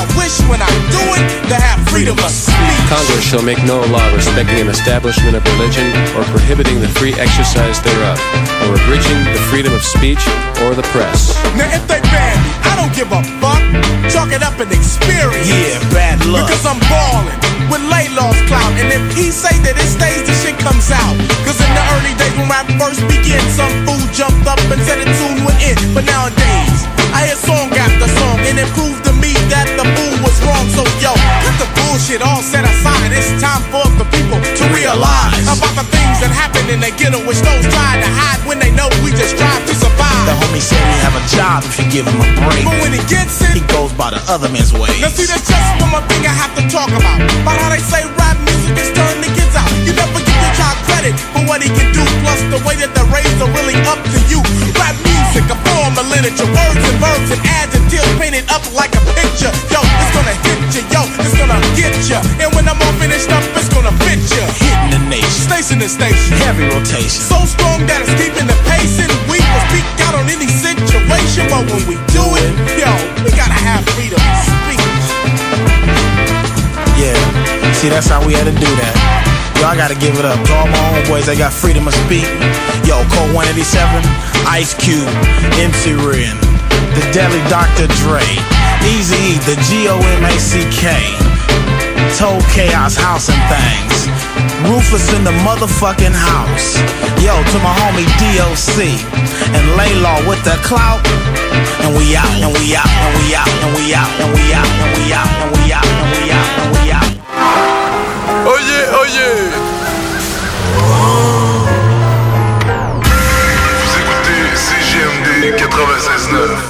I wish when I do it to have freedom of speech. Congress shall make no law respecting an establishment of religion or prohibiting the free exercise thereof, or abridging the freedom of speech or the press. Now if they ban me, I don't give a fuck. Chalk it up an experience. Yeah, bad luck. Because I'm ballin' with Laylaw's clout. And if he say that it stays, the shit comes out. Cause in the early days when rap first began, some fool jumped up and said the tune went in. But nowadays, I hear song after song, and it proved to me that the fool was wrong. So yo, cut the bullshit all set aside. It's time for the people to realize about the things that happen in the ghetto, which those try to hide when they know we just strive to survive. The homie said he have a job if you give him a break. But when he gets it, he goes by the other man's way. Now see, that's just one more thing I have to talk about. About how they say rap music is turning the kids out. You never give your child credit for what he can do, plus the way that the raised are really up to you. Rap music, a form of literature, words and verbs and adjectives painted up like a picture. Yo, it's gonna hit you, yo, it's gonna get you. And when I'm all finished up, it's gonna fit you. Hitting the nation. Station to station. Heavy rotation. So strong that it's keeping the pace and we will speak out on any situation. But when we do it, yo, we gotta have freedom of speech. Yeah. See, that's how we had to do that. Yo, I gotta give it up to all my homeboys that got freedom of speech. Yo, Code 187, Ice Cube, MC Ren, The Deadly Dr. Dre, Easy The G-O-M-A-C-K, Told Chaos House and Things, Rufus in the motherfucking house. Yo, to my homie DOC, and Laylaw with the clout. And we out, and we out, and we out, and we out, and we out, and we out, and we out, and we out, and we out. Oye, oye! Vous écoutez CGMD 96.9.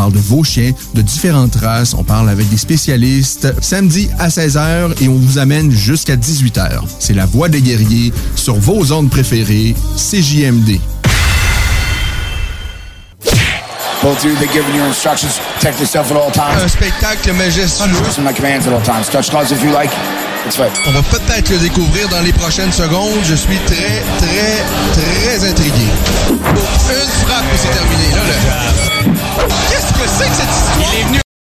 de vos chiens, de différentes races. On parle avec des spécialistes. Samedi à 16h et on vous amène jusqu'à 18h. C'est la voix des guerriers sur vos ondes préférées, CJMD. Both of you, they're giving you instructions. Protect yourself at all times. Un spectacle majestueux. Listen to my commands at all times. Touch gloves if you like. It's right. On va peut-être le découvrir dans les prochaines secondes. Je suis très, très, très intrigué. Une frappe et c'est terminé. Là, là. Qu'est-ce que c'est que cette histoire?